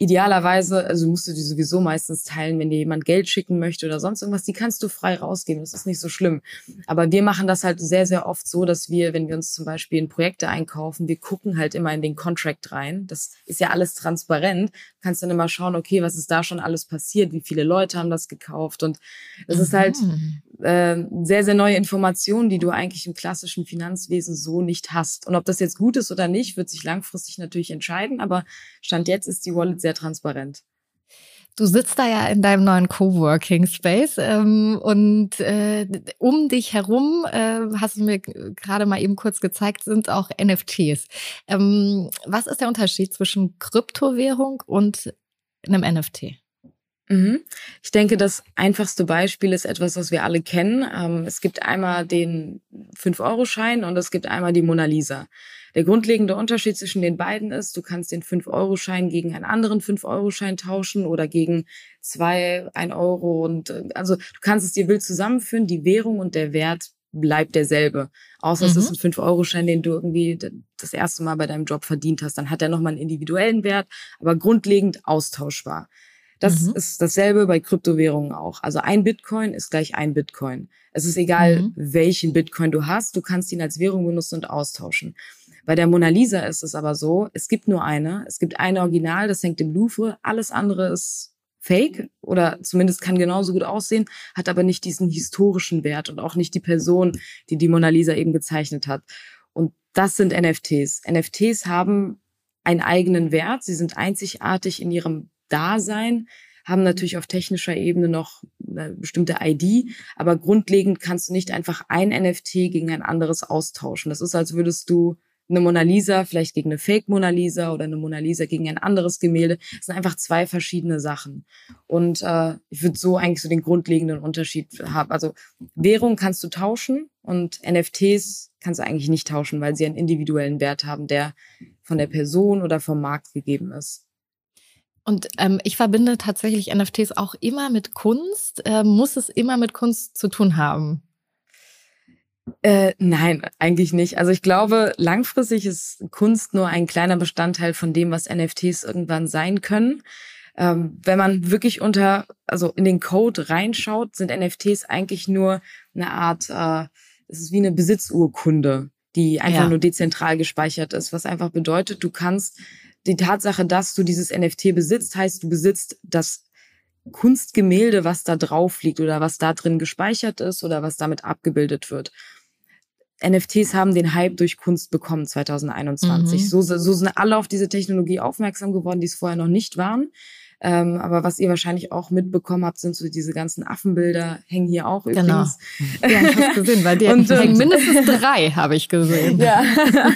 idealerweise, also musst du die sowieso meistens teilen, wenn dir jemand Geld schicken möchte oder sonst irgendwas, die kannst du frei rausgeben. Das ist nicht so schlimm. Aber wir machen das halt sehr, sehr oft so, dass wir, wenn wir uns zum Beispiel in Projekte einkaufen, wir gucken halt immer in den Contract rein. Das ist ja alles transparent. Du kannst dann immer schauen, okay, was ist da schon alles passiert? Wie viele Leute haben das gekauft? Und das mhm. ist halt äh, sehr, sehr neue Informationen, die du eigentlich im klassischen Finanzwesen so nicht hast. Und ob das jetzt gut ist oder nicht, wird sich langfristig natürlich entscheiden. Aber Stand jetzt ist die Wallet sehr sehr transparent.
Du sitzt da ja in deinem neuen Coworking Space ähm, und äh, um dich herum, äh, hast du mir gerade mal eben kurz gezeigt, sind auch NFTs. Ähm, was ist der Unterschied zwischen Kryptowährung und einem NFT?
Mhm. Ich denke, das einfachste Beispiel ist etwas, was wir alle kennen. Ähm, es gibt einmal den 5-Euro-Schein und es gibt einmal die Mona Lisa. Der grundlegende Unterschied zwischen den beiden ist, du kannst den 5-Euro-Schein gegen einen anderen 5-Euro-Schein tauschen oder gegen zwei, ein Euro und äh, also du kannst es dir wild zusammenführen. Die Währung und der Wert bleibt derselbe. Außer mhm. es ist ein 5-Euro-Schein, den du irgendwie das erste Mal bei deinem Job verdient hast. Dann hat er nochmal einen individuellen Wert, aber grundlegend austauschbar. Das mhm. ist dasselbe bei Kryptowährungen auch. Also ein Bitcoin ist gleich ein Bitcoin. Es ist egal, mhm. welchen Bitcoin du hast, du kannst ihn als Währung benutzen und austauschen. Bei der Mona Lisa ist es aber so, es gibt nur eine, es gibt ein Original, das hängt im Louvre, alles andere ist fake oder zumindest kann genauso gut aussehen, hat aber nicht diesen historischen Wert und auch nicht die Person, die die Mona Lisa eben gezeichnet hat. Und das sind NFTs. NFTs haben einen eigenen Wert, sie sind einzigartig in ihrem Dasein, haben natürlich auf technischer Ebene noch eine bestimmte ID, aber grundlegend kannst du nicht einfach ein NFT gegen ein anderes austauschen. Das ist, als würdest du eine Mona Lisa vielleicht gegen eine Fake Mona Lisa oder eine Mona Lisa gegen ein anderes Gemälde. Das sind einfach zwei verschiedene Sachen. Und äh, ich würde so eigentlich so den grundlegenden Unterschied haben. Also Währung kannst du tauschen und NFTs kannst du eigentlich nicht tauschen, weil sie einen individuellen Wert haben, der von der Person oder vom Markt gegeben ist.
Und ähm, ich verbinde tatsächlich NFTs auch immer mit Kunst. Äh, muss es immer mit Kunst zu tun haben?
Äh, nein, eigentlich nicht. Also ich glaube, langfristig ist Kunst nur ein kleiner Bestandteil von dem, was NFTs irgendwann sein können. Ähm, wenn man wirklich unter, also in den Code reinschaut, sind NFTs eigentlich nur eine Art, äh, es ist wie eine Besitzurkunde, die einfach ja. nur dezentral gespeichert ist, was einfach bedeutet, du kannst die Tatsache, dass du dieses NFT besitzt, heißt, du besitzt das Kunstgemälde, was da drauf liegt oder was da drin gespeichert ist oder was damit abgebildet wird. NFTs haben den Hype durch Kunst bekommen 2021. Mhm. So, so sind alle auf diese Technologie aufmerksam geworden, die es vorher noch nicht waren. Ähm, aber was ihr wahrscheinlich auch mitbekommen habt, sind so diese ganzen Affenbilder, hängen hier auch genau. übrigens.
Ja, ich hab's gesehen, weil die und, hängen mindestens drei, habe ich gesehen.
Ja,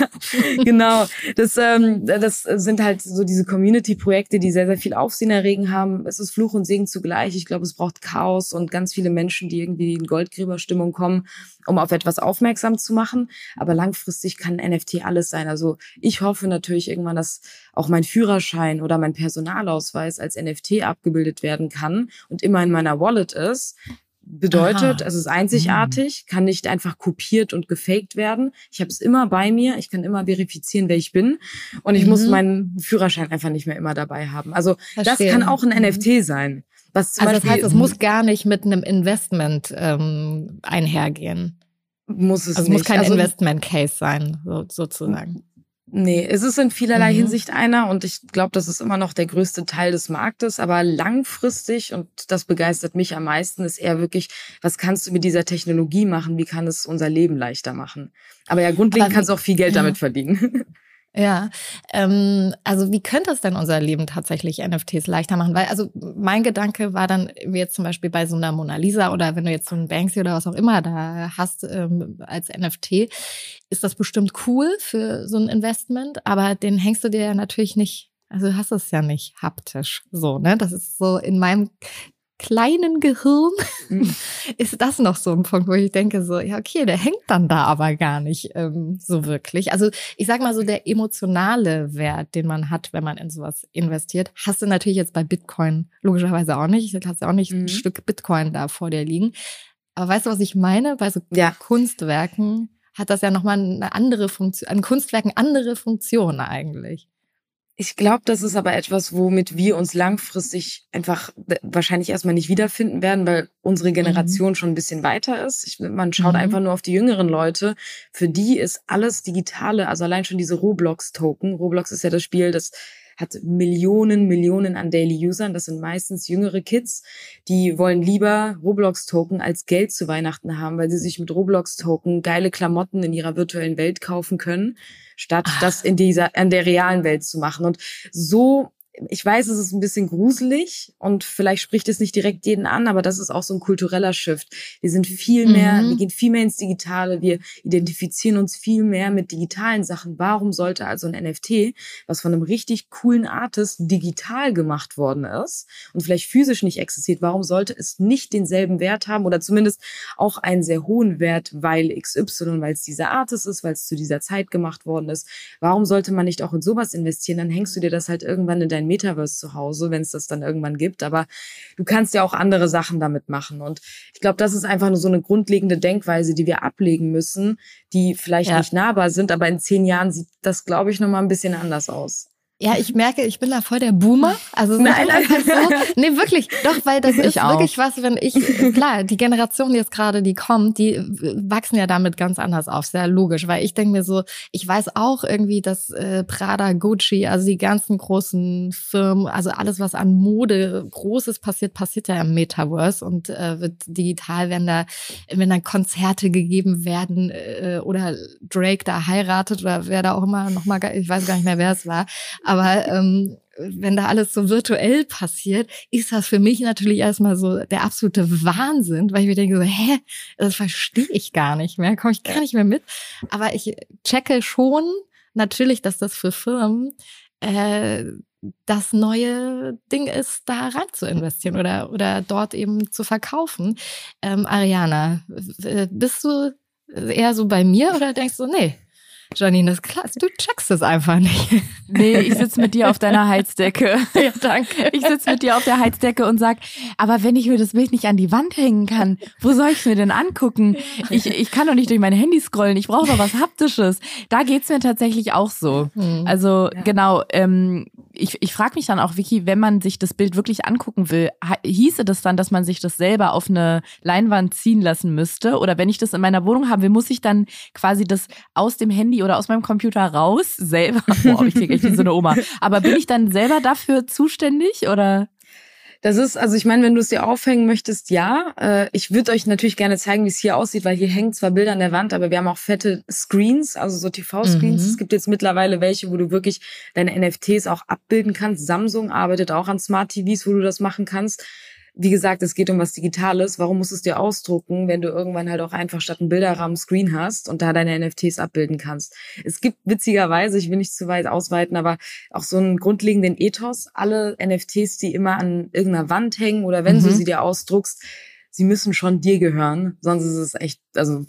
genau. Das, ähm, das sind halt so diese Community-Projekte, die sehr, sehr viel Aufsehen erregen haben. Es ist Fluch und Segen zugleich. Ich glaube, es braucht Chaos und ganz viele Menschen, die irgendwie in Goldgräberstimmung kommen, um auf etwas aufmerksam zu machen. Aber langfristig kann NFT alles sein. Also ich hoffe natürlich irgendwann, dass auch mein Führerschein oder mein Personalausweis als NFT abgebildet werden kann und immer in meiner Wallet ist. Bedeutet, Aha. es ist einzigartig, kann nicht einfach kopiert und gefaked werden. Ich habe es immer bei mir, ich kann immer verifizieren, wer ich bin und ich mhm. muss meinen Führerschein einfach nicht mehr immer dabei haben. Also Verstehen. das kann auch ein mhm. NFT sein.
Was zum also Beispiel, das heißt, es muss gar nicht mit einem Investment ähm, einhergehen.
Muss es
also
nicht.
muss kein also, Investment Case sein, so, sozusagen.
Nee, es ist in vielerlei mhm. Hinsicht einer und ich glaube, das ist immer noch der größte Teil des Marktes, aber langfristig und das begeistert mich am meisten ist eher wirklich, was kannst du mit dieser Technologie machen? Wie kann es unser Leben leichter machen? Aber ja, grundlegend aber, kannst du auch viel Geld ja. damit verdienen.
Ja, ähm, also wie könnte es denn unser Leben tatsächlich NFTs leichter machen? Weil also mein Gedanke war dann, jetzt zum Beispiel bei so einer Mona Lisa oder wenn du jetzt so einen Banksy oder was auch immer da hast ähm, als NFT, ist das bestimmt cool für so ein Investment, aber den hängst du dir ja natürlich nicht also du hast es ja nicht haptisch so, ne? Das ist so in meinem kleinen Gehirn mhm. ist das noch so ein Punkt, wo ich denke so, ja okay, der hängt dann da aber gar nicht ähm, so wirklich. Also ich sag mal so, der emotionale Wert, den man hat, wenn man in sowas investiert, hast du natürlich jetzt bei Bitcoin logischerweise auch nicht. Du hast ja auch nicht mhm. ein Stück Bitcoin da vor dir liegen. Aber weißt du, was ich meine? Bei so ja. Kunstwerken hat das ja nochmal eine andere Funktion, an Kunstwerken andere Funktionen eigentlich.
Ich glaube, das ist aber etwas, womit wir uns langfristig einfach wahrscheinlich erstmal nicht wiederfinden werden, weil unsere mhm. Generation mhm. schon ein bisschen weiter ist. Ich, man schaut mhm. einfach nur auf die jüngeren Leute. Für die ist alles Digitale, also allein schon diese Roblox-Token. Roblox ist ja das Spiel, das hat Millionen, Millionen an Daily Usern. Das sind meistens jüngere Kids, die wollen lieber Roblox-Token als Geld zu Weihnachten haben, weil sie sich mit Roblox-Token geile Klamotten in ihrer virtuellen Welt kaufen können statt Ach. das in dieser, in der realen Welt zu machen. Und so ich weiß, es ist ein bisschen gruselig und vielleicht spricht es nicht direkt jeden an, aber das ist auch so ein kultureller Shift. Wir sind viel mehr, mhm. wir gehen viel mehr ins Digitale, wir identifizieren uns viel mehr mit digitalen Sachen. Warum sollte also ein NFT, was von einem richtig coolen Artist digital gemacht worden ist und vielleicht physisch nicht existiert, warum sollte es nicht denselben Wert haben oder zumindest auch einen sehr hohen Wert, weil XY, weil es dieser Artist ist, weil es zu dieser Zeit gemacht worden ist? Warum sollte man nicht auch in sowas investieren? Dann hängst du dir das halt irgendwann in dein dein Metaverse zu Hause, wenn es das dann irgendwann gibt. Aber du kannst ja auch andere Sachen damit machen. Und ich glaube, das ist einfach nur so eine grundlegende Denkweise, die wir ablegen müssen, die vielleicht ja. nicht nahbar sind, aber in zehn Jahren sieht das, glaube ich, nochmal ein bisschen anders aus.
Ja, ich merke, ich bin da voll der Boomer. Also nein, nein. So. Nee, wirklich. Doch, weil das ich ist auch. wirklich was, wenn ich, klar, die Generation jetzt gerade, die kommt, die wachsen ja damit ganz anders auf. Sehr logisch. Weil ich denke mir so, ich weiß auch irgendwie, dass äh, Prada, Gucci, also die ganzen großen Firmen, also alles, was an Mode Großes passiert, passiert ja im Metaverse und äh, wird digital, wenn da, wenn dann Konzerte gegeben werden äh, oder Drake da heiratet oder wer da auch immer nochmal, ich weiß gar nicht mehr, wer es war. Aber ähm, wenn da alles so virtuell passiert, ist das für mich natürlich erstmal so der absolute Wahnsinn, weil ich mir denke so, hä, das verstehe ich gar nicht mehr, komme ich gar nicht mehr mit. Aber ich checke schon natürlich, dass das für Firmen äh, das neue Ding ist, da rein zu investieren oder, oder dort eben zu verkaufen. Ähm, Ariana, bist du eher so bei mir oder denkst du, nee, Janine, das ist klar, du checkst es einfach nicht.
Nee, ich sitze mit dir auf deiner Heizdecke. Ja, danke. Ich sitze mit dir auf der Heizdecke und sag, aber wenn ich mir das Bild nicht an die Wand hängen kann, wo soll ich es mir denn angucken? Ich, ich kann doch nicht durch mein Handy scrollen, ich brauche doch was Haptisches. Da geht's mir tatsächlich auch so. Hm. Also ja. genau, ähm, ich, ich frage mich dann auch, Vicky, wenn man sich das Bild wirklich angucken will, hieße das dann, dass man sich das selber auf eine Leinwand ziehen lassen müsste? Oder wenn ich das in meiner Wohnung haben will, muss ich dann quasi das aus dem Handy oder aus meinem Computer raus selber? Boah, ich kriege echt wie so eine Oma. Aber bin ich dann selber dafür zuständig oder?
Das ist, also ich meine, wenn du es dir aufhängen möchtest, ja. Äh, ich würde euch natürlich gerne zeigen, wie es hier aussieht, weil hier hängen zwar Bilder an der Wand, aber wir haben auch fette Screens, also so TV-Screens. Mhm. Es gibt jetzt mittlerweile welche, wo du wirklich deine NFTs auch abbilden kannst. Samsung arbeitet auch an Smart TVs, wo du das machen kannst wie gesagt, es geht um was Digitales. Warum musst du es dir ausdrucken, wenn du irgendwann halt auch einfach statt einen Bilderrahmen Screen hast und da deine NFTs abbilden kannst? Es gibt witzigerweise, ich will nicht zu weit ausweiten, aber auch so einen grundlegenden Ethos. Alle NFTs, die immer an irgendeiner Wand hängen oder wenn mhm. du sie dir ausdruckst, sie müssen schon dir gehören, sonst ist es echt, also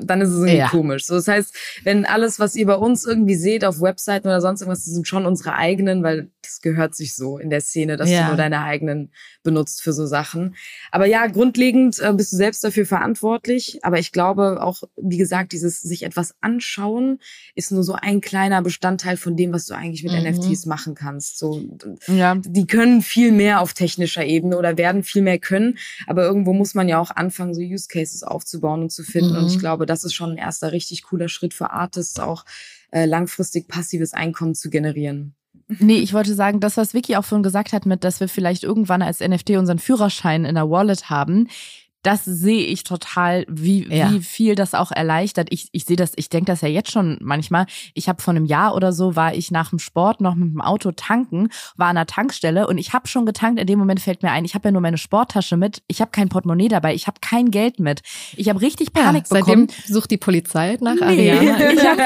dann ist es irgendwie ja. komisch. So, das heißt, wenn alles, was ihr bei uns irgendwie seht auf Webseiten oder sonst irgendwas, die sind schon unsere eigenen, weil das gehört sich so in der Szene, dass ja. du nur deine eigenen benutzt für so Sachen. Aber ja, grundlegend äh, bist du selbst dafür verantwortlich. Aber ich glaube auch, wie gesagt, dieses sich etwas anschauen ist nur so ein kleiner Bestandteil von dem, was du eigentlich mit mhm. NFTs machen kannst. So, ja. die können viel mehr auf technischer Ebene oder werden viel mehr können. Aber irgendwo muss man ja auch anfangen, so Use Cases aufzubauen und zu finden. Mhm. Und ich mhm. glaube, das ist schon ein erster richtig cooler Schritt für Artists, auch äh, langfristig passives Einkommen zu generieren.
Nee, ich wollte sagen, das, was Vicky auch vorhin gesagt hat, mit, dass wir vielleicht irgendwann als NFT unseren Führerschein in der Wallet haben, das sehe ich total, wie, ja. wie viel das auch erleichtert. Ich, ich sehe das, ich denke das ja jetzt schon manchmal. Ich habe vor einem Jahr oder so, war ich nach dem Sport noch mit dem Auto tanken, war an der Tankstelle und ich habe schon getankt. In dem Moment fällt mir ein, ich habe ja nur meine Sporttasche mit, ich habe kein Portemonnaie dabei, ich habe kein Geld mit. Ich habe richtig Panik ja, bekommen.
Seitdem sucht die Polizei nach nee. Ariana.
Ich, hab,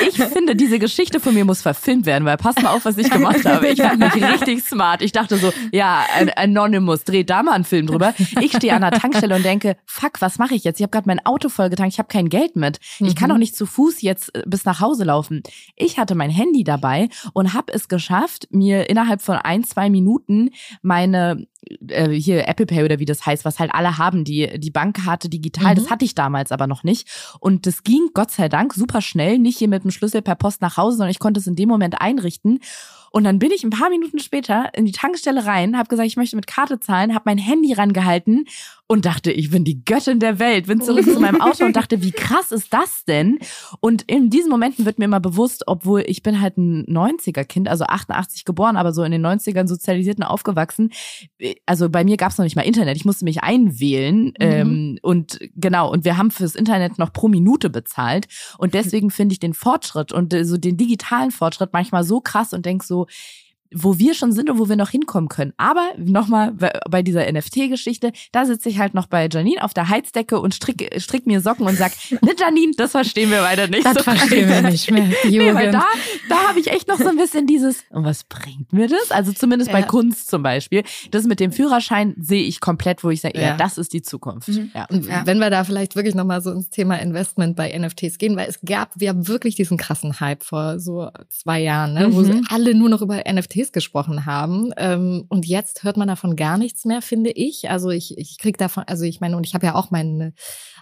ich, ich finde, diese Geschichte von mir muss verfilmt werden, weil pass mal auf, was ich gemacht habe. Ich fand mich richtig smart. Ich dachte so, ja, Anonymous, dreht da mal einen Film drüber. Ich stehe an der Tankstelle Tankstelle und denke, fuck, was mache ich jetzt? Ich habe gerade mein Auto voll getankt, ich habe kein Geld mit. Ich kann mhm. auch nicht zu Fuß jetzt äh, bis nach Hause laufen. Ich hatte mein Handy dabei und habe es geschafft, mir innerhalb von ein, zwei Minuten meine äh, hier Apple Pay oder wie das heißt, was halt alle haben, die die Bankkarte digital, mhm. das hatte ich damals aber noch nicht und das ging Gott sei Dank super schnell, nicht hier mit dem Schlüssel per Post nach Hause, sondern ich konnte es in dem Moment einrichten und dann bin ich ein paar Minuten später in die Tankstelle rein, habe gesagt, ich möchte mit Karte zahlen, habe mein Handy rangehalten und dachte, ich bin die Göttin der Welt. Bin zurück zu meinem Auto und dachte, wie krass ist das denn? Und in diesen Momenten wird mir immer bewusst, obwohl ich bin halt ein 90er-Kind, also 88 geboren, aber so in den 90ern sozialisiert und aufgewachsen. Also bei mir gab es noch nicht mal Internet. Ich musste mich einwählen. Mhm. Ähm, und genau, und wir haben fürs Internet noch pro Minute bezahlt. Und deswegen finde ich den Fortschritt und äh, so den digitalen Fortschritt manchmal so krass und denk so, wo wir schon sind und wo wir noch hinkommen können. Aber nochmal bei dieser NFT-Geschichte, da sitze ich halt noch bei Janine auf der Heizdecke und strick, strick mir Socken und sag, ne Janine, das verstehen wir weiter nicht.
Das so verstehen wir nicht mehr.
nee, weil da, da habe ich echt noch so ein bisschen dieses, und was bringt mir das? Also zumindest ja. bei Kunst zum Beispiel. Das mit dem Führerschein sehe ich komplett, wo ich sage, ja. ja, das ist die Zukunft. Mhm. Ja.
Und wenn wir da vielleicht wirklich nochmal so ins Thema Investment bei NFTs gehen, weil es gab, wir haben wirklich diesen krassen Hype vor so zwei Jahren, ne, mhm. wo alle nur noch über NFTs NFTs gesprochen haben. Ähm, und jetzt hört man davon gar nichts mehr, finde ich. Also ich, ich krieg davon, also ich meine, und ich habe ja auch meine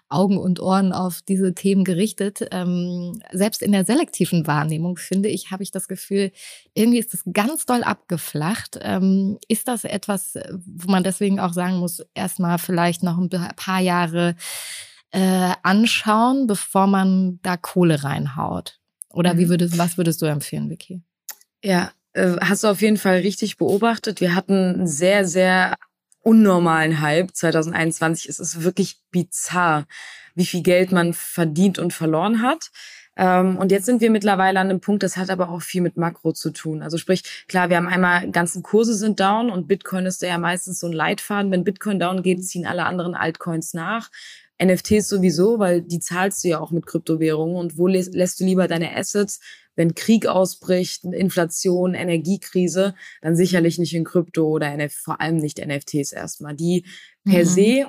Augen und Ohren auf diese Themen gerichtet. Ähm, selbst in der selektiven Wahrnehmung, finde ich, habe ich das Gefühl, irgendwie ist das ganz doll abgeflacht. Ähm, ist das etwas, wo man deswegen auch sagen muss, erstmal vielleicht noch ein paar Jahre äh, anschauen, bevor man da Kohle reinhaut? Oder wie mhm. würdest, was würdest du empfehlen, Vicky?
Ja, hast du auf jeden Fall richtig beobachtet. Wir hatten einen sehr, sehr unnormalen Hype 2021. Es ist wirklich bizarr, wie viel Geld man verdient und verloren hat. Ähm, und jetzt sind wir mittlerweile an einem Punkt, das hat aber auch viel mit Makro zu tun. Also sprich, klar, wir haben einmal, ganzen Kurse sind down und Bitcoin ist ja meistens so ein Leitfaden. Wenn Bitcoin down geht, ziehen alle anderen Altcoins nach. NFTs sowieso, weil die zahlst du ja auch mit Kryptowährungen. Und wo lässt du lieber deine Assets? Wenn Krieg ausbricht, Inflation, Energiekrise, dann sicherlich nicht in Krypto oder NF vor allem nicht NFTs erstmal. Die per mhm. se,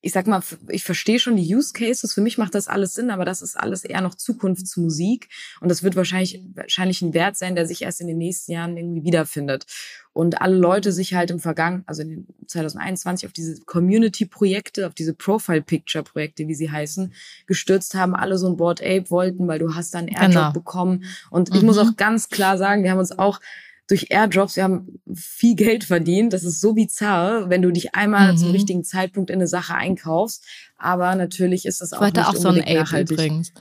ich sag mal, ich verstehe schon die Use Cases, für mich macht das alles Sinn, aber das ist alles eher noch Zukunftsmusik und das wird wahrscheinlich, wahrscheinlich ein Wert sein, der sich erst in den nächsten Jahren irgendwie wiederfindet und alle Leute sich halt im Vergangen, also in 2021 auf diese Community-Projekte, auf diese Profile-Picture-Projekte, wie sie heißen, gestürzt haben, alle so ein Board Ape wollten, weil du hast dann Airdrop genau. bekommen. Und ich muss mhm. auch ganz klar sagen, wir haben uns auch durch Airdrops, wir haben viel Geld verdient. Das ist so bizarr, wenn du dich einmal mhm. zum richtigen Zeitpunkt in eine Sache einkaufst. Aber natürlich ist das auch
nicht
auch
so ein Ape nachhaltig. übrigens.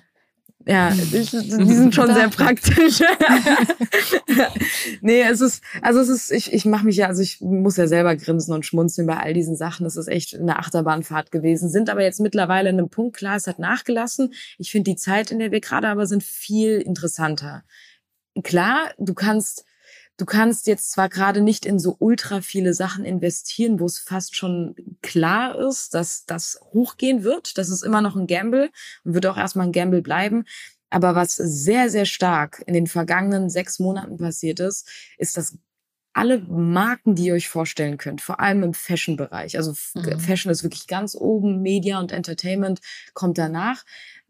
Ja, die, die sind schon sehr praktisch. nee, es ist, also es ist, ich, ich mache mich ja, also ich muss ja selber grinsen und schmunzeln bei all diesen Sachen. Es ist echt eine Achterbahnfahrt gewesen, sind aber jetzt mittlerweile in einem Punkt, klar, es hat nachgelassen. Ich finde die Zeit, in der wir gerade aber sind, viel interessanter. Klar, du kannst du kannst jetzt zwar gerade nicht in so ultra viele Sachen investieren, wo es fast schon klar ist, dass das hochgehen wird. Das ist immer noch ein Gamble und wird auch erstmal ein Gamble bleiben. Aber was sehr, sehr stark in den vergangenen sechs Monaten passiert ist, ist, dass alle Marken, die ihr euch vorstellen könnt, vor allem im Fashion-Bereich, also mhm. Fashion ist wirklich ganz oben, Media und Entertainment kommt danach,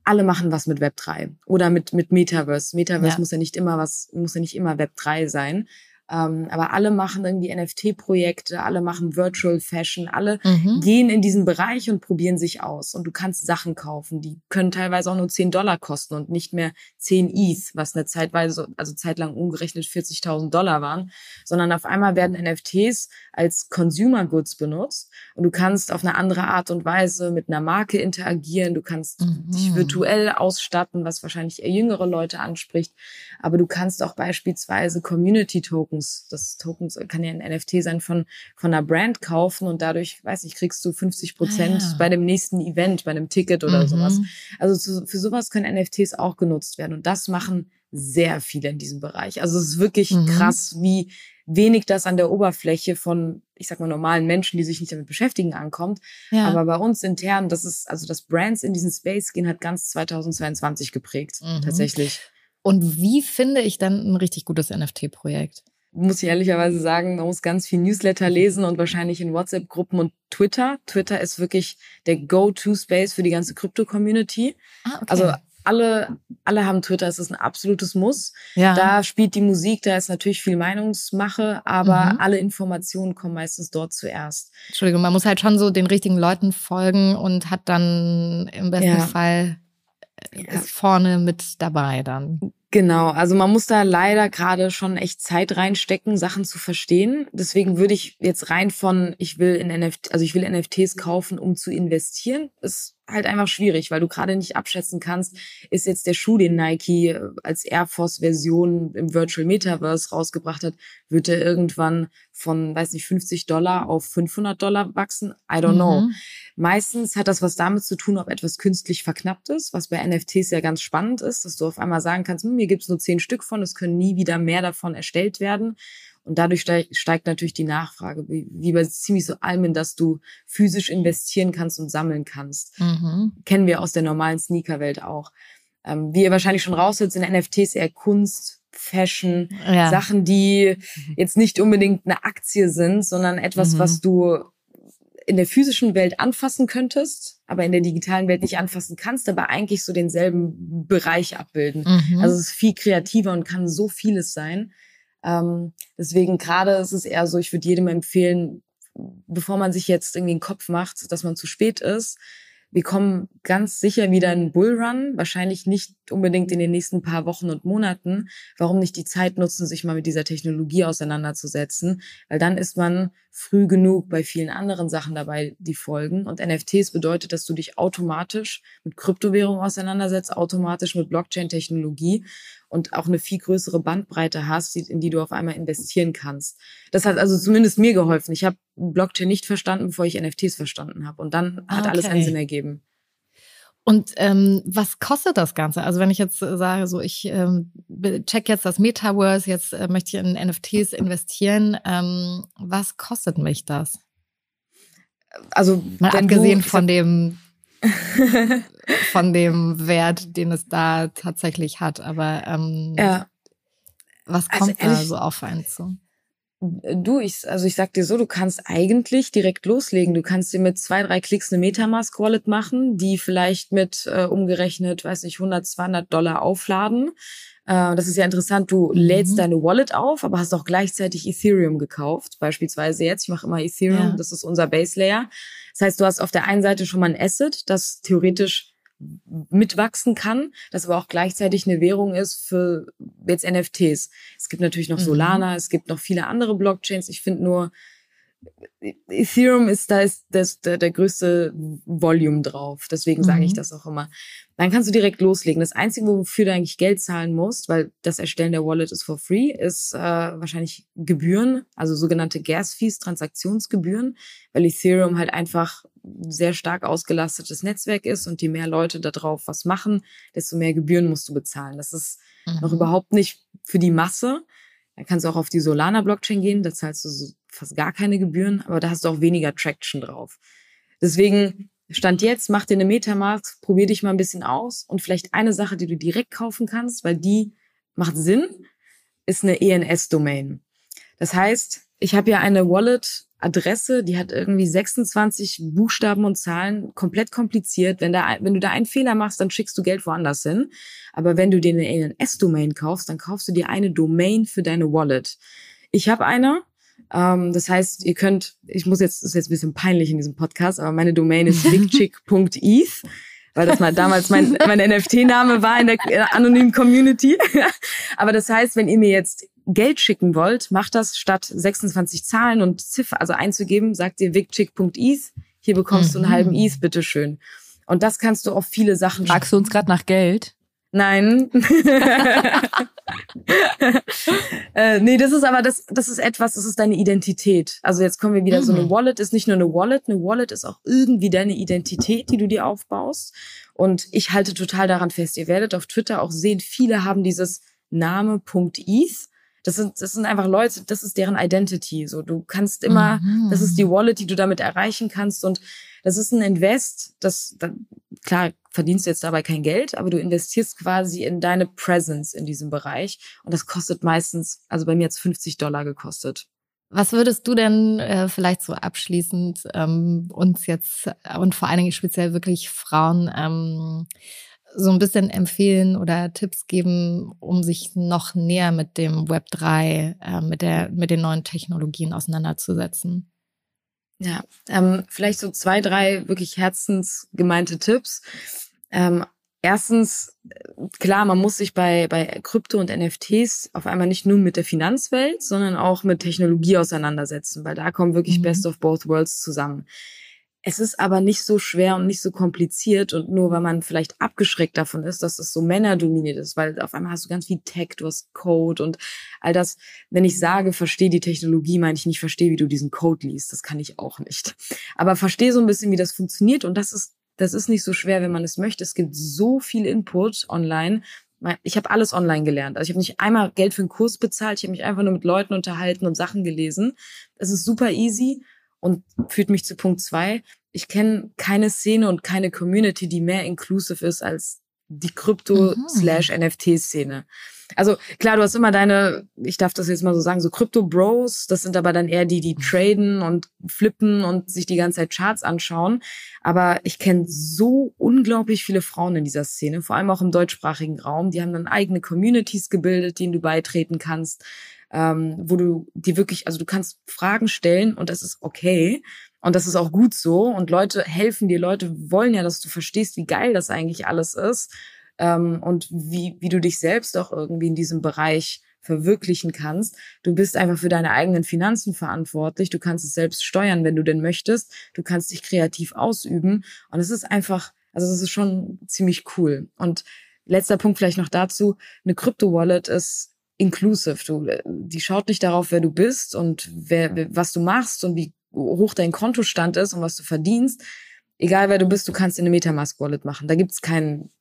alle machen was mit Web 3 oder mit, mit Metaverse. Metaverse ja. muss ja nicht immer was, muss ja nicht immer Web 3 sein. Ähm, aber alle machen irgendwie NFT-Projekte, alle machen Virtual Fashion, alle mhm. gehen in diesen Bereich und probieren sich aus. Und du kannst Sachen kaufen, die können teilweise auch nur 10 Dollar kosten und nicht mehr 10 ETH, was eine Zeitweise, also zeitlang umgerechnet 40.000 Dollar waren, sondern auf einmal werden NFTs als Consumer Goods benutzt und du kannst auf eine andere Art und Weise mit einer Marke interagieren, du kannst mhm. dich virtuell ausstatten, was wahrscheinlich eher jüngere Leute anspricht, aber du kannst auch beispielsweise Community Token Tokens. Das Tokens kann ja ein NFT sein von, von einer Brand kaufen und dadurch, weiß ich, kriegst du 50 Prozent ah, ja. bei dem nächsten Event, bei einem Ticket oder mhm. sowas. Also zu, für sowas können NFTs auch genutzt werden und das machen sehr viele in diesem Bereich. Also es ist wirklich mhm. krass, wie wenig das an der Oberfläche von, ich sag mal, normalen Menschen, die sich nicht damit beschäftigen, ankommt. Ja. Aber bei uns intern, das ist, also das Brands in diesen Space gehen hat ganz 2022 geprägt, mhm. tatsächlich.
Und wie finde ich dann ein richtig gutes NFT-Projekt?
Muss ich ehrlicherweise sagen, man muss ganz viel Newsletter lesen und wahrscheinlich in WhatsApp-Gruppen und Twitter. Twitter ist wirklich der Go-To-Space für die ganze Krypto-Community. Ah, okay. Also alle, alle haben Twitter, es ist ein absolutes Muss. Ja. Da spielt die Musik, da ist natürlich viel Meinungsmache, aber mhm. alle Informationen kommen meistens dort zuerst.
Entschuldigung, man muss halt schon so den richtigen Leuten folgen und hat dann im besten ja. Fall ja. ist vorne mit dabei dann.
Genau, also man muss da leider gerade schon echt Zeit reinstecken, Sachen zu verstehen. Deswegen würde ich jetzt rein von, ich will in NFT, also ich will NFTs kaufen, um zu investieren, ist halt einfach schwierig, weil du gerade nicht abschätzen kannst, ist jetzt der Schuh, den Nike äh, als Air Force Version im Virtual Metaverse rausgebracht hat, wird er irgendwann von, weiß nicht, 50 Dollar auf 500 Dollar wachsen? I don't mhm. know. Meistens hat das was damit zu tun, ob etwas künstlich verknappt ist, was bei NFTs ja ganz spannend ist, dass du auf einmal sagen kannst, hm, mir gibt's nur zehn Stück von, es können nie wieder mehr davon erstellt werden. Und dadurch steigt natürlich die Nachfrage, wie, wie bei ziemlich so allem, dass du physisch investieren kannst und sammeln kannst. Mhm. Kennen wir aus der normalen Sneakerwelt auch. Ähm, wie ihr wahrscheinlich schon raushört, sind NFTs eher Kunst, Fashion, ja. Sachen, die jetzt nicht unbedingt eine Aktie sind, sondern etwas, mhm. was du in der physischen Welt anfassen könntest, aber in der digitalen Welt nicht anfassen kannst, aber eigentlich so denselben Bereich abbilden. Mhm. Also es ist viel kreativer und kann so vieles sein. Ähm, deswegen gerade ist es eher so, ich würde jedem empfehlen, bevor man sich jetzt irgendwie den Kopf macht, dass man zu spät ist, wir kommen ganz sicher wieder in Bullrun, wahrscheinlich nicht unbedingt in den nächsten paar Wochen und Monaten. Warum nicht die Zeit nutzen, sich mal mit dieser Technologie auseinanderzusetzen? Weil dann ist man früh genug bei vielen anderen Sachen dabei, die folgen. Und NFTs bedeutet, dass du dich automatisch mit Kryptowährung auseinandersetzt, automatisch mit Blockchain-Technologie und auch eine viel größere Bandbreite hast, in die du auf einmal investieren kannst. Das hat also zumindest mir geholfen. Ich habe Blockchain nicht verstanden, bevor ich NFTs verstanden habe. Und dann hat okay. alles einen Sinn ergeben.
Und ähm, was kostet das Ganze? Also wenn ich jetzt sage, so ich ähm, check jetzt das Metaverse, jetzt äh, möchte ich in NFTs investieren, ähm, was kostet mich das?
Also
mal abgesehen von dem von dem Wert, den es da tatsächlich hat. Aber ähm, ja. was also kommt also ehrlich, da so auf einen zu?
Du, ich, also ich sag dir so, du kannst eigentlich direkt loslegen. Du kannst dir mit zwei, drei Klicks eine Metamask-Wallet machen, die vielleicht mit äh, umgerechnet, weiß nicht, 100, 200 Dollar aufladen. Äh, das ist ja interessant. Du mhm. lädst deine Wallet auf, aber hast auch gleichzeitig Ethereum gekauft. Beispielsweise jetzt. Ich mache immer Ethereum. Ja. Das ist unser Base Layer. Das heißt, du hast auf der einen Seite schon mal ein Asset, das theoretisch mitwachsen kann, das aber auch gleichzeitig eine Währung ist für jetzt NFTs. Es gibt natürlich noch mhm. Solana, mhm. es gibt noch viele andere Blockchains. Ich finde nur, Ethereum ist da ist das, der, der größte Volume drauf. Deswegen sage ich mhm. das auch immer. Dann kannst du direkt loslegen. Das Einzige, wofür du eigentlich Geld zahlen musst, weil das Erstellen der Wallet ist for free, ist äh, wahrscheinlich Gebühren, also sogenannte Gas-Fees, Transaktionsgebühren, weil Ethereum halt einfach sehr stark ausgelastetes Netzwerk ist und je mehr Leute da drauf was machen, desto mehr Gebühren musst du bezahlen. Das ist mhm. noch überhaupt nicht für die Masse. Da kannst du auch auf die Solana-Blockchain gehen, da zahlst du so fast gar keine Gebühren, aber da hast du auch weniger Traction drauf. Deswegen Stand jetzt, mach dir eine Metamask, probier dich mal ein bisschen aus und vielleicht eine Sache, die du direkt kaufen kannst, weil die macht Sinn, ist eine ENS-Domain. Das heißt, ich habe ja eine Wallet-Adresse, die hat irgendwie 26 Buchstaben und Zahlen, komplett kompliziert. Wenn, da, wenn du da einen Fehler machst, dann schickst du Geld woanders hin. Aber wenn du dir eine ENS-Domain kaufst, dann kaufst du dir eine Domain für deine Wallet. Ich habe eine, ähm, das heißt, ihr könnt, ich muss jetzt, das ist jetzt ein bisschen peinlich in diesem Podcast, aber meine Domain ist bigchick.eth, weil das mal damals mein, mein NFT-Name war in der, anonymen Community. aber das heißt, wenn ihr mir jetzt Geld schicken wollt, macht das statt 26 Zahlen und Ziffer, also einzugeben, sagt ihr wigchick.eth, hier bekommst mhm. du einen halben mhm. ETH, bitteschön. Und das kannst du auf viele Sachen.
Fragst du uns gerade nach Geld?
Nein. äh, nee, das ist aber das, das ist etwas, das ist deine Identität. Also jetzt kommen wir wieder, mhm. so eine mhm. Wallet ist nicht nur eine Wallet, eine Wallet ist auch irgendwie deine Identität, die du dir aufbaust. Und ich halte total daran fest. Ihr werdet auf Twitter auch sehen, viele haben dieses Name.eth. Das sind, das sind einfach Leute, das ist deren Identity. So, du kannst immer, mhm. das ist die Wallet, die du damit erreichen kannst. Und das ist ein Invest, das, das klar, verdienst du jetzt dabei kein Geld, aber du investierst quasi in deine Presence in diesem Bereich. Und das kostet meistens, also bei mir jetzt 50 Dollar gekostet.
Was würdest du denn äh, vielleicht so abschließend ähm, uns jetzt äh, und vor allen Dingen speziell wirklich Frauen ähm, so ein bisschen empfehlen oder Tipps geben, um sich noch näher mit dem Web 3, äh, mit der mit den neuen Technologien auseinanderzusetzen?
Ja, ähm, vielleicht so zwei, drei wirklich herzensgemeinte Tipps. Ähm, Erstens, klar, man muss sich bei, bei Krypto und NFTs auf einmal nicht nur mit der Finanzwelt, sondern auch mit Technologie auseinandersetzen, weil da kommen wirklich mhm. Best of Both Worlds zusammen. Es ist aber nicht so schwer und nicht so kompliziert und nur weil man vielleicht abgeschreckt davon ist, dass es so männerdominiert ist, weil auf einmal hast du ganz viel Tech, du hast Code und all das. Wenn ich sage, verstehe die Technologie, meine ich nicht, verstehe, wie du diesen Code liest. Das kann ich auch nicht. Aber verstehe so ein bisschen, wie das funktioniert und das ist das ist nicht so schwer, wenn man es möchte. Es gibt so viel Input online. Ich habe alles online gelernt. Also ich habe nicht einmal Geld für einen Kurs bezahlt. Ich habe mich einfach nur mit Leuten unterhalten und Sachen gelesen. Es ist super easy und führt mich zu Punkt zwei. Ich kenne keine Szene und keine Community, die mehr inclusive ist als die Krypto-slash-NFT-Szene. Also klar, du hast immer deine, ich darf das jetzt mal so sagen, so Krypto-Bros, das sind aber dann eher die, die traden und flippen und sich die ganze Zeit Charts anschauen. Aber ich kenne so unglaublich viele Frauen in dieser Szene, vor allem auch im deutschsprachigen Raum. Die haben dann eigene Communities gebildet, denen du beitreten kannst, ähm, wo du die wirklich, also du kannst Fragen stellen und das ist okay. Und das ist auch gut so. Und Leute helfen dir, Leute wollen ja, dass du verstehst, wie geil das eigentlich alles ist ähm, und wie, wie du dich selbst auch irgendwie in diesem Bereich verwirklichen kannst. Du bist einfach für deine eigenen Finanzen verantwortlich. Du kannst es selbst steuern, wenn du denn möchtest. Du kannst dich kreativ ausüben. Und es ist einfach, also es ist schon ziemlich cool. Und letzter Punkt vielleicht noch dazu. Eine Krypto-Wallet ist inclusive. Du, die schaut nicht darauf, wer du bist und wer, was du machst und wie hoch dein Kontostand ist und was du verdienst. Egal wer du bist, du kannst in eine Metamask Wallet machen. Da gibt's keinen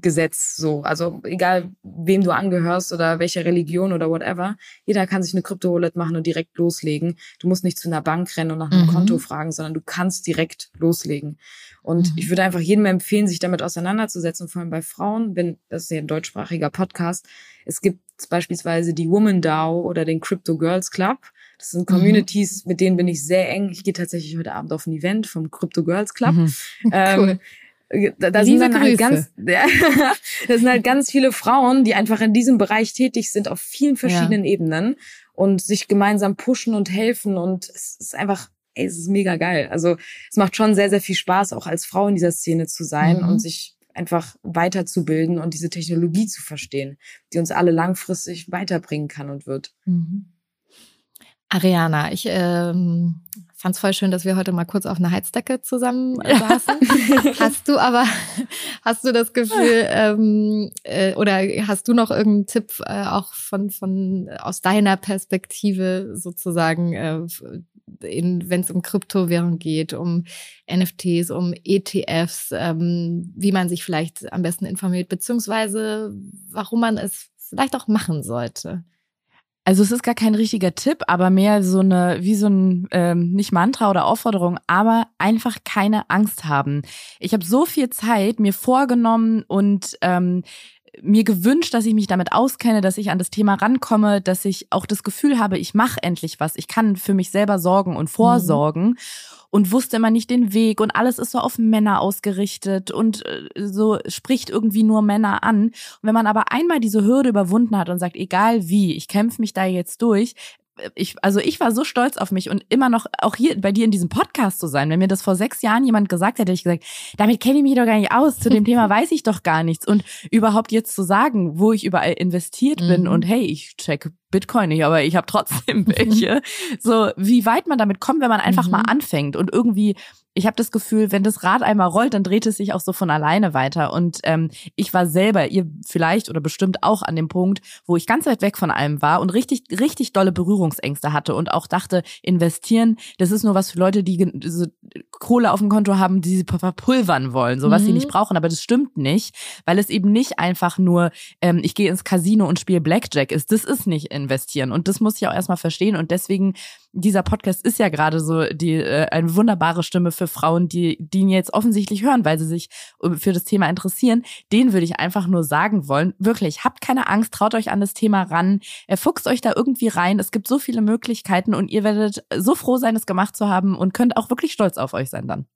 Gesetz so. Also egal, wem du angehörst oder welche Religion oder whatever, jeder kann sich eine Krypto-Wallet machen und direkt loslegen. Du musst nicht zu einer Bank rennen und nach einem mhm. Konto fragen, sondern du kannst direkt loslegen. Und mhm. ich würde einfach jedem empfehlen, sich damit auseinanderzusetzen, vor allem bei Frauen, wenn, das ist ja ein deutschsprachiger Podcast, es gibt beispielsweise die Woman DAO oder den Crypto Girls Club. Das sind mhm. Communities, mhm. mit denen bin ich sehr eng. Ich gehe tatsächlich heute Abend auf ein Event vom Crypto Girls Club. Mhm. Ähm, cool. Da, da sind dann halt ganz, ja, das sind halt ganz viele Frauen, die einfach in diesem Bereich tätig sind auf vielen verschiedenen ja. Ebenen und sich gemeinsam pushen und helfen und es ist einfach, ey, es ist mega geil. Also es macht schon sehr, sehr viel Spaß, auch als Frau in dieser Szene zu sein mhm. und sich einfach weiterzubilden und diese Technologie zu verstehen, die uns alle langfristig weiterbringen kann und wird. Mhm.
Ariana, ich ähm, fand es voll schön, dass wir heute mal kurz auf einer Heizdecke zusammen äh, saßen. hast du aber, hast du das Gefühl, ähm, äh, oder hast du noch irgendeinen Tipp äh, auch von, von aus deiner Perspektive sozusagen, äh, wenn es um Kryptowährung geht, um NFTs, um ETFs, ähm, wie man sich vielleicht am besten informiert, beziehungsweise warum man es vielleicht auch machen sollte?
Also es ist gar kein richtiger Tipp, aber mehr so eine, wie so ein, ähm, nicht Mantra oder Aufforderung, aber einfach keine Angst haben. Ich habe so viel Zeit mir vorgenommen und ähm, mir gewünscht, dass ich mich damit auskenne, dass ich an das Thema rankomme, dass ich auch das Gefühl habe, ich mache endlich was. Ich kann für mich selber sorgen und vorsorgen. Mhm und wusste immer nicht den Weg und alles ist so auf Männer ausgerichtet und äh, so spricht irgendwie nur Männer an. Und wenn man aber einmal diese Hürde überwunden hat und sagt, egal wie, ich kämpfe mich da jetzt durch, ich, also ich war so stolz auf mich und immer noch auch hier bei dir in diesem Podcast zu sein. Wenn mir das vor sechs Jahren jemand gesagt hätte, hätte ich gesagt, damit kenne ich mich doch gar nicht aus. Zu dem Thema weiß ich doch gar nichts. Und überhaupt jetzt zu sagen, wo ich überall investiert mhm. bin und hey, ich check Bitcoin nicht, aber ich habe trotzdem welche. so, wie weit man damit kommt, wenn man einfach mhm. mal anfängt und irgendwie ich habe das Gefühl, wenn das Rad einmal rollt, dann dreht es sich auch so von alleine weiter. Und ähm, ich war selber, ihr vielleicht oder bestimmt auch an dem Punkt, wo ich ganz weit weg von allem war und richtig, richtig dolle Berührungsängste hatte und auch dachte, investieren, das ist nur was für Leute, die so Kohle auf dem Konto haben, die sie verpulvern wollen, so was mhm. sie nicht brauchen. Aber das stimmt nicht, weil es eben nicht einfach nur, ähm, ich gehe ins Casino und spiele Blackjack ist. Das ist nicht investieren. Und das muss ich auch erstmal verstehen. Und deswegen dieser Podcast ist ja gerade so die äh, eine wunderbare Stimme für Frauen, die die ihn jetzt offensichtlich hören, weil sie sich für das Thema interessieren. Den würde ich einfach nur sagen wollen, wirklich, habt keine Angst, traut euch an das Thema ran, fuchst euch da irgendwie rein. Es gibt so viele Möglichkeiten und ihr werdet so froh sein, es gemacht zu haben und könnt auch wirklich stolz auf euch sein dann.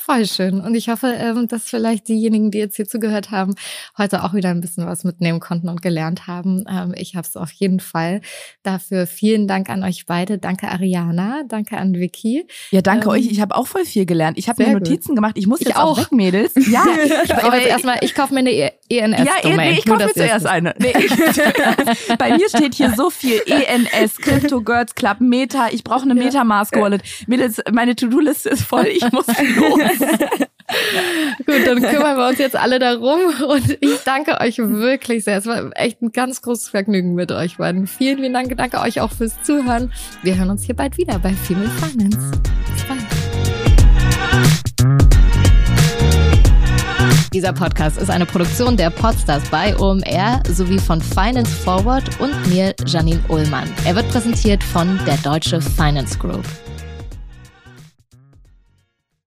Voll schön. Und ich hoffe, ähm, dass vielleicht diejenigen, die jetzt hier zugehört haben, heute auch wieder ein bisschen was mitnehmen konnten und gelernt haben. Ähm, ich habe es auf jeden Fall. Dafür vielen Dank an euch beide. Danke Ariana, danke an Vicky.
Ja, danke ähm, euch. Ich habe auch voll viel gelernt. Ich habe mir Notizen gut. gemacht. Ich muss ich jetzt auch weg, Mädels.
Ja, ich, ich erstmal, ich kaufe mir eine ENS. Ja, e
nee, ich kaufe mir zuerst eine. Nee, ich, bei mir steht hier so viel ENS, Crypto Girls Club, Meta. Ich brauche eine Metamask Wallet. Mädels, meine To-Do-Liste ist voll. Ich muss los.
Gut, dann kümmern wir uns jetzt alle darum und ich danke euch wirklich sehr. Es war echt ein ganz großes Vergnügen mit euch beiden. Vielen, vielen Dank. Danke euch auch fürs Zuhören. Wir hören uns hier bald wieder bei Female Finance. Bis bald. Dieser Podcast ist eine Produktion der Podstars bei OMR sowie von Finance Forward und mir, Janine Ullmann. Er wird präsentiert von der Deutsche Finance Group.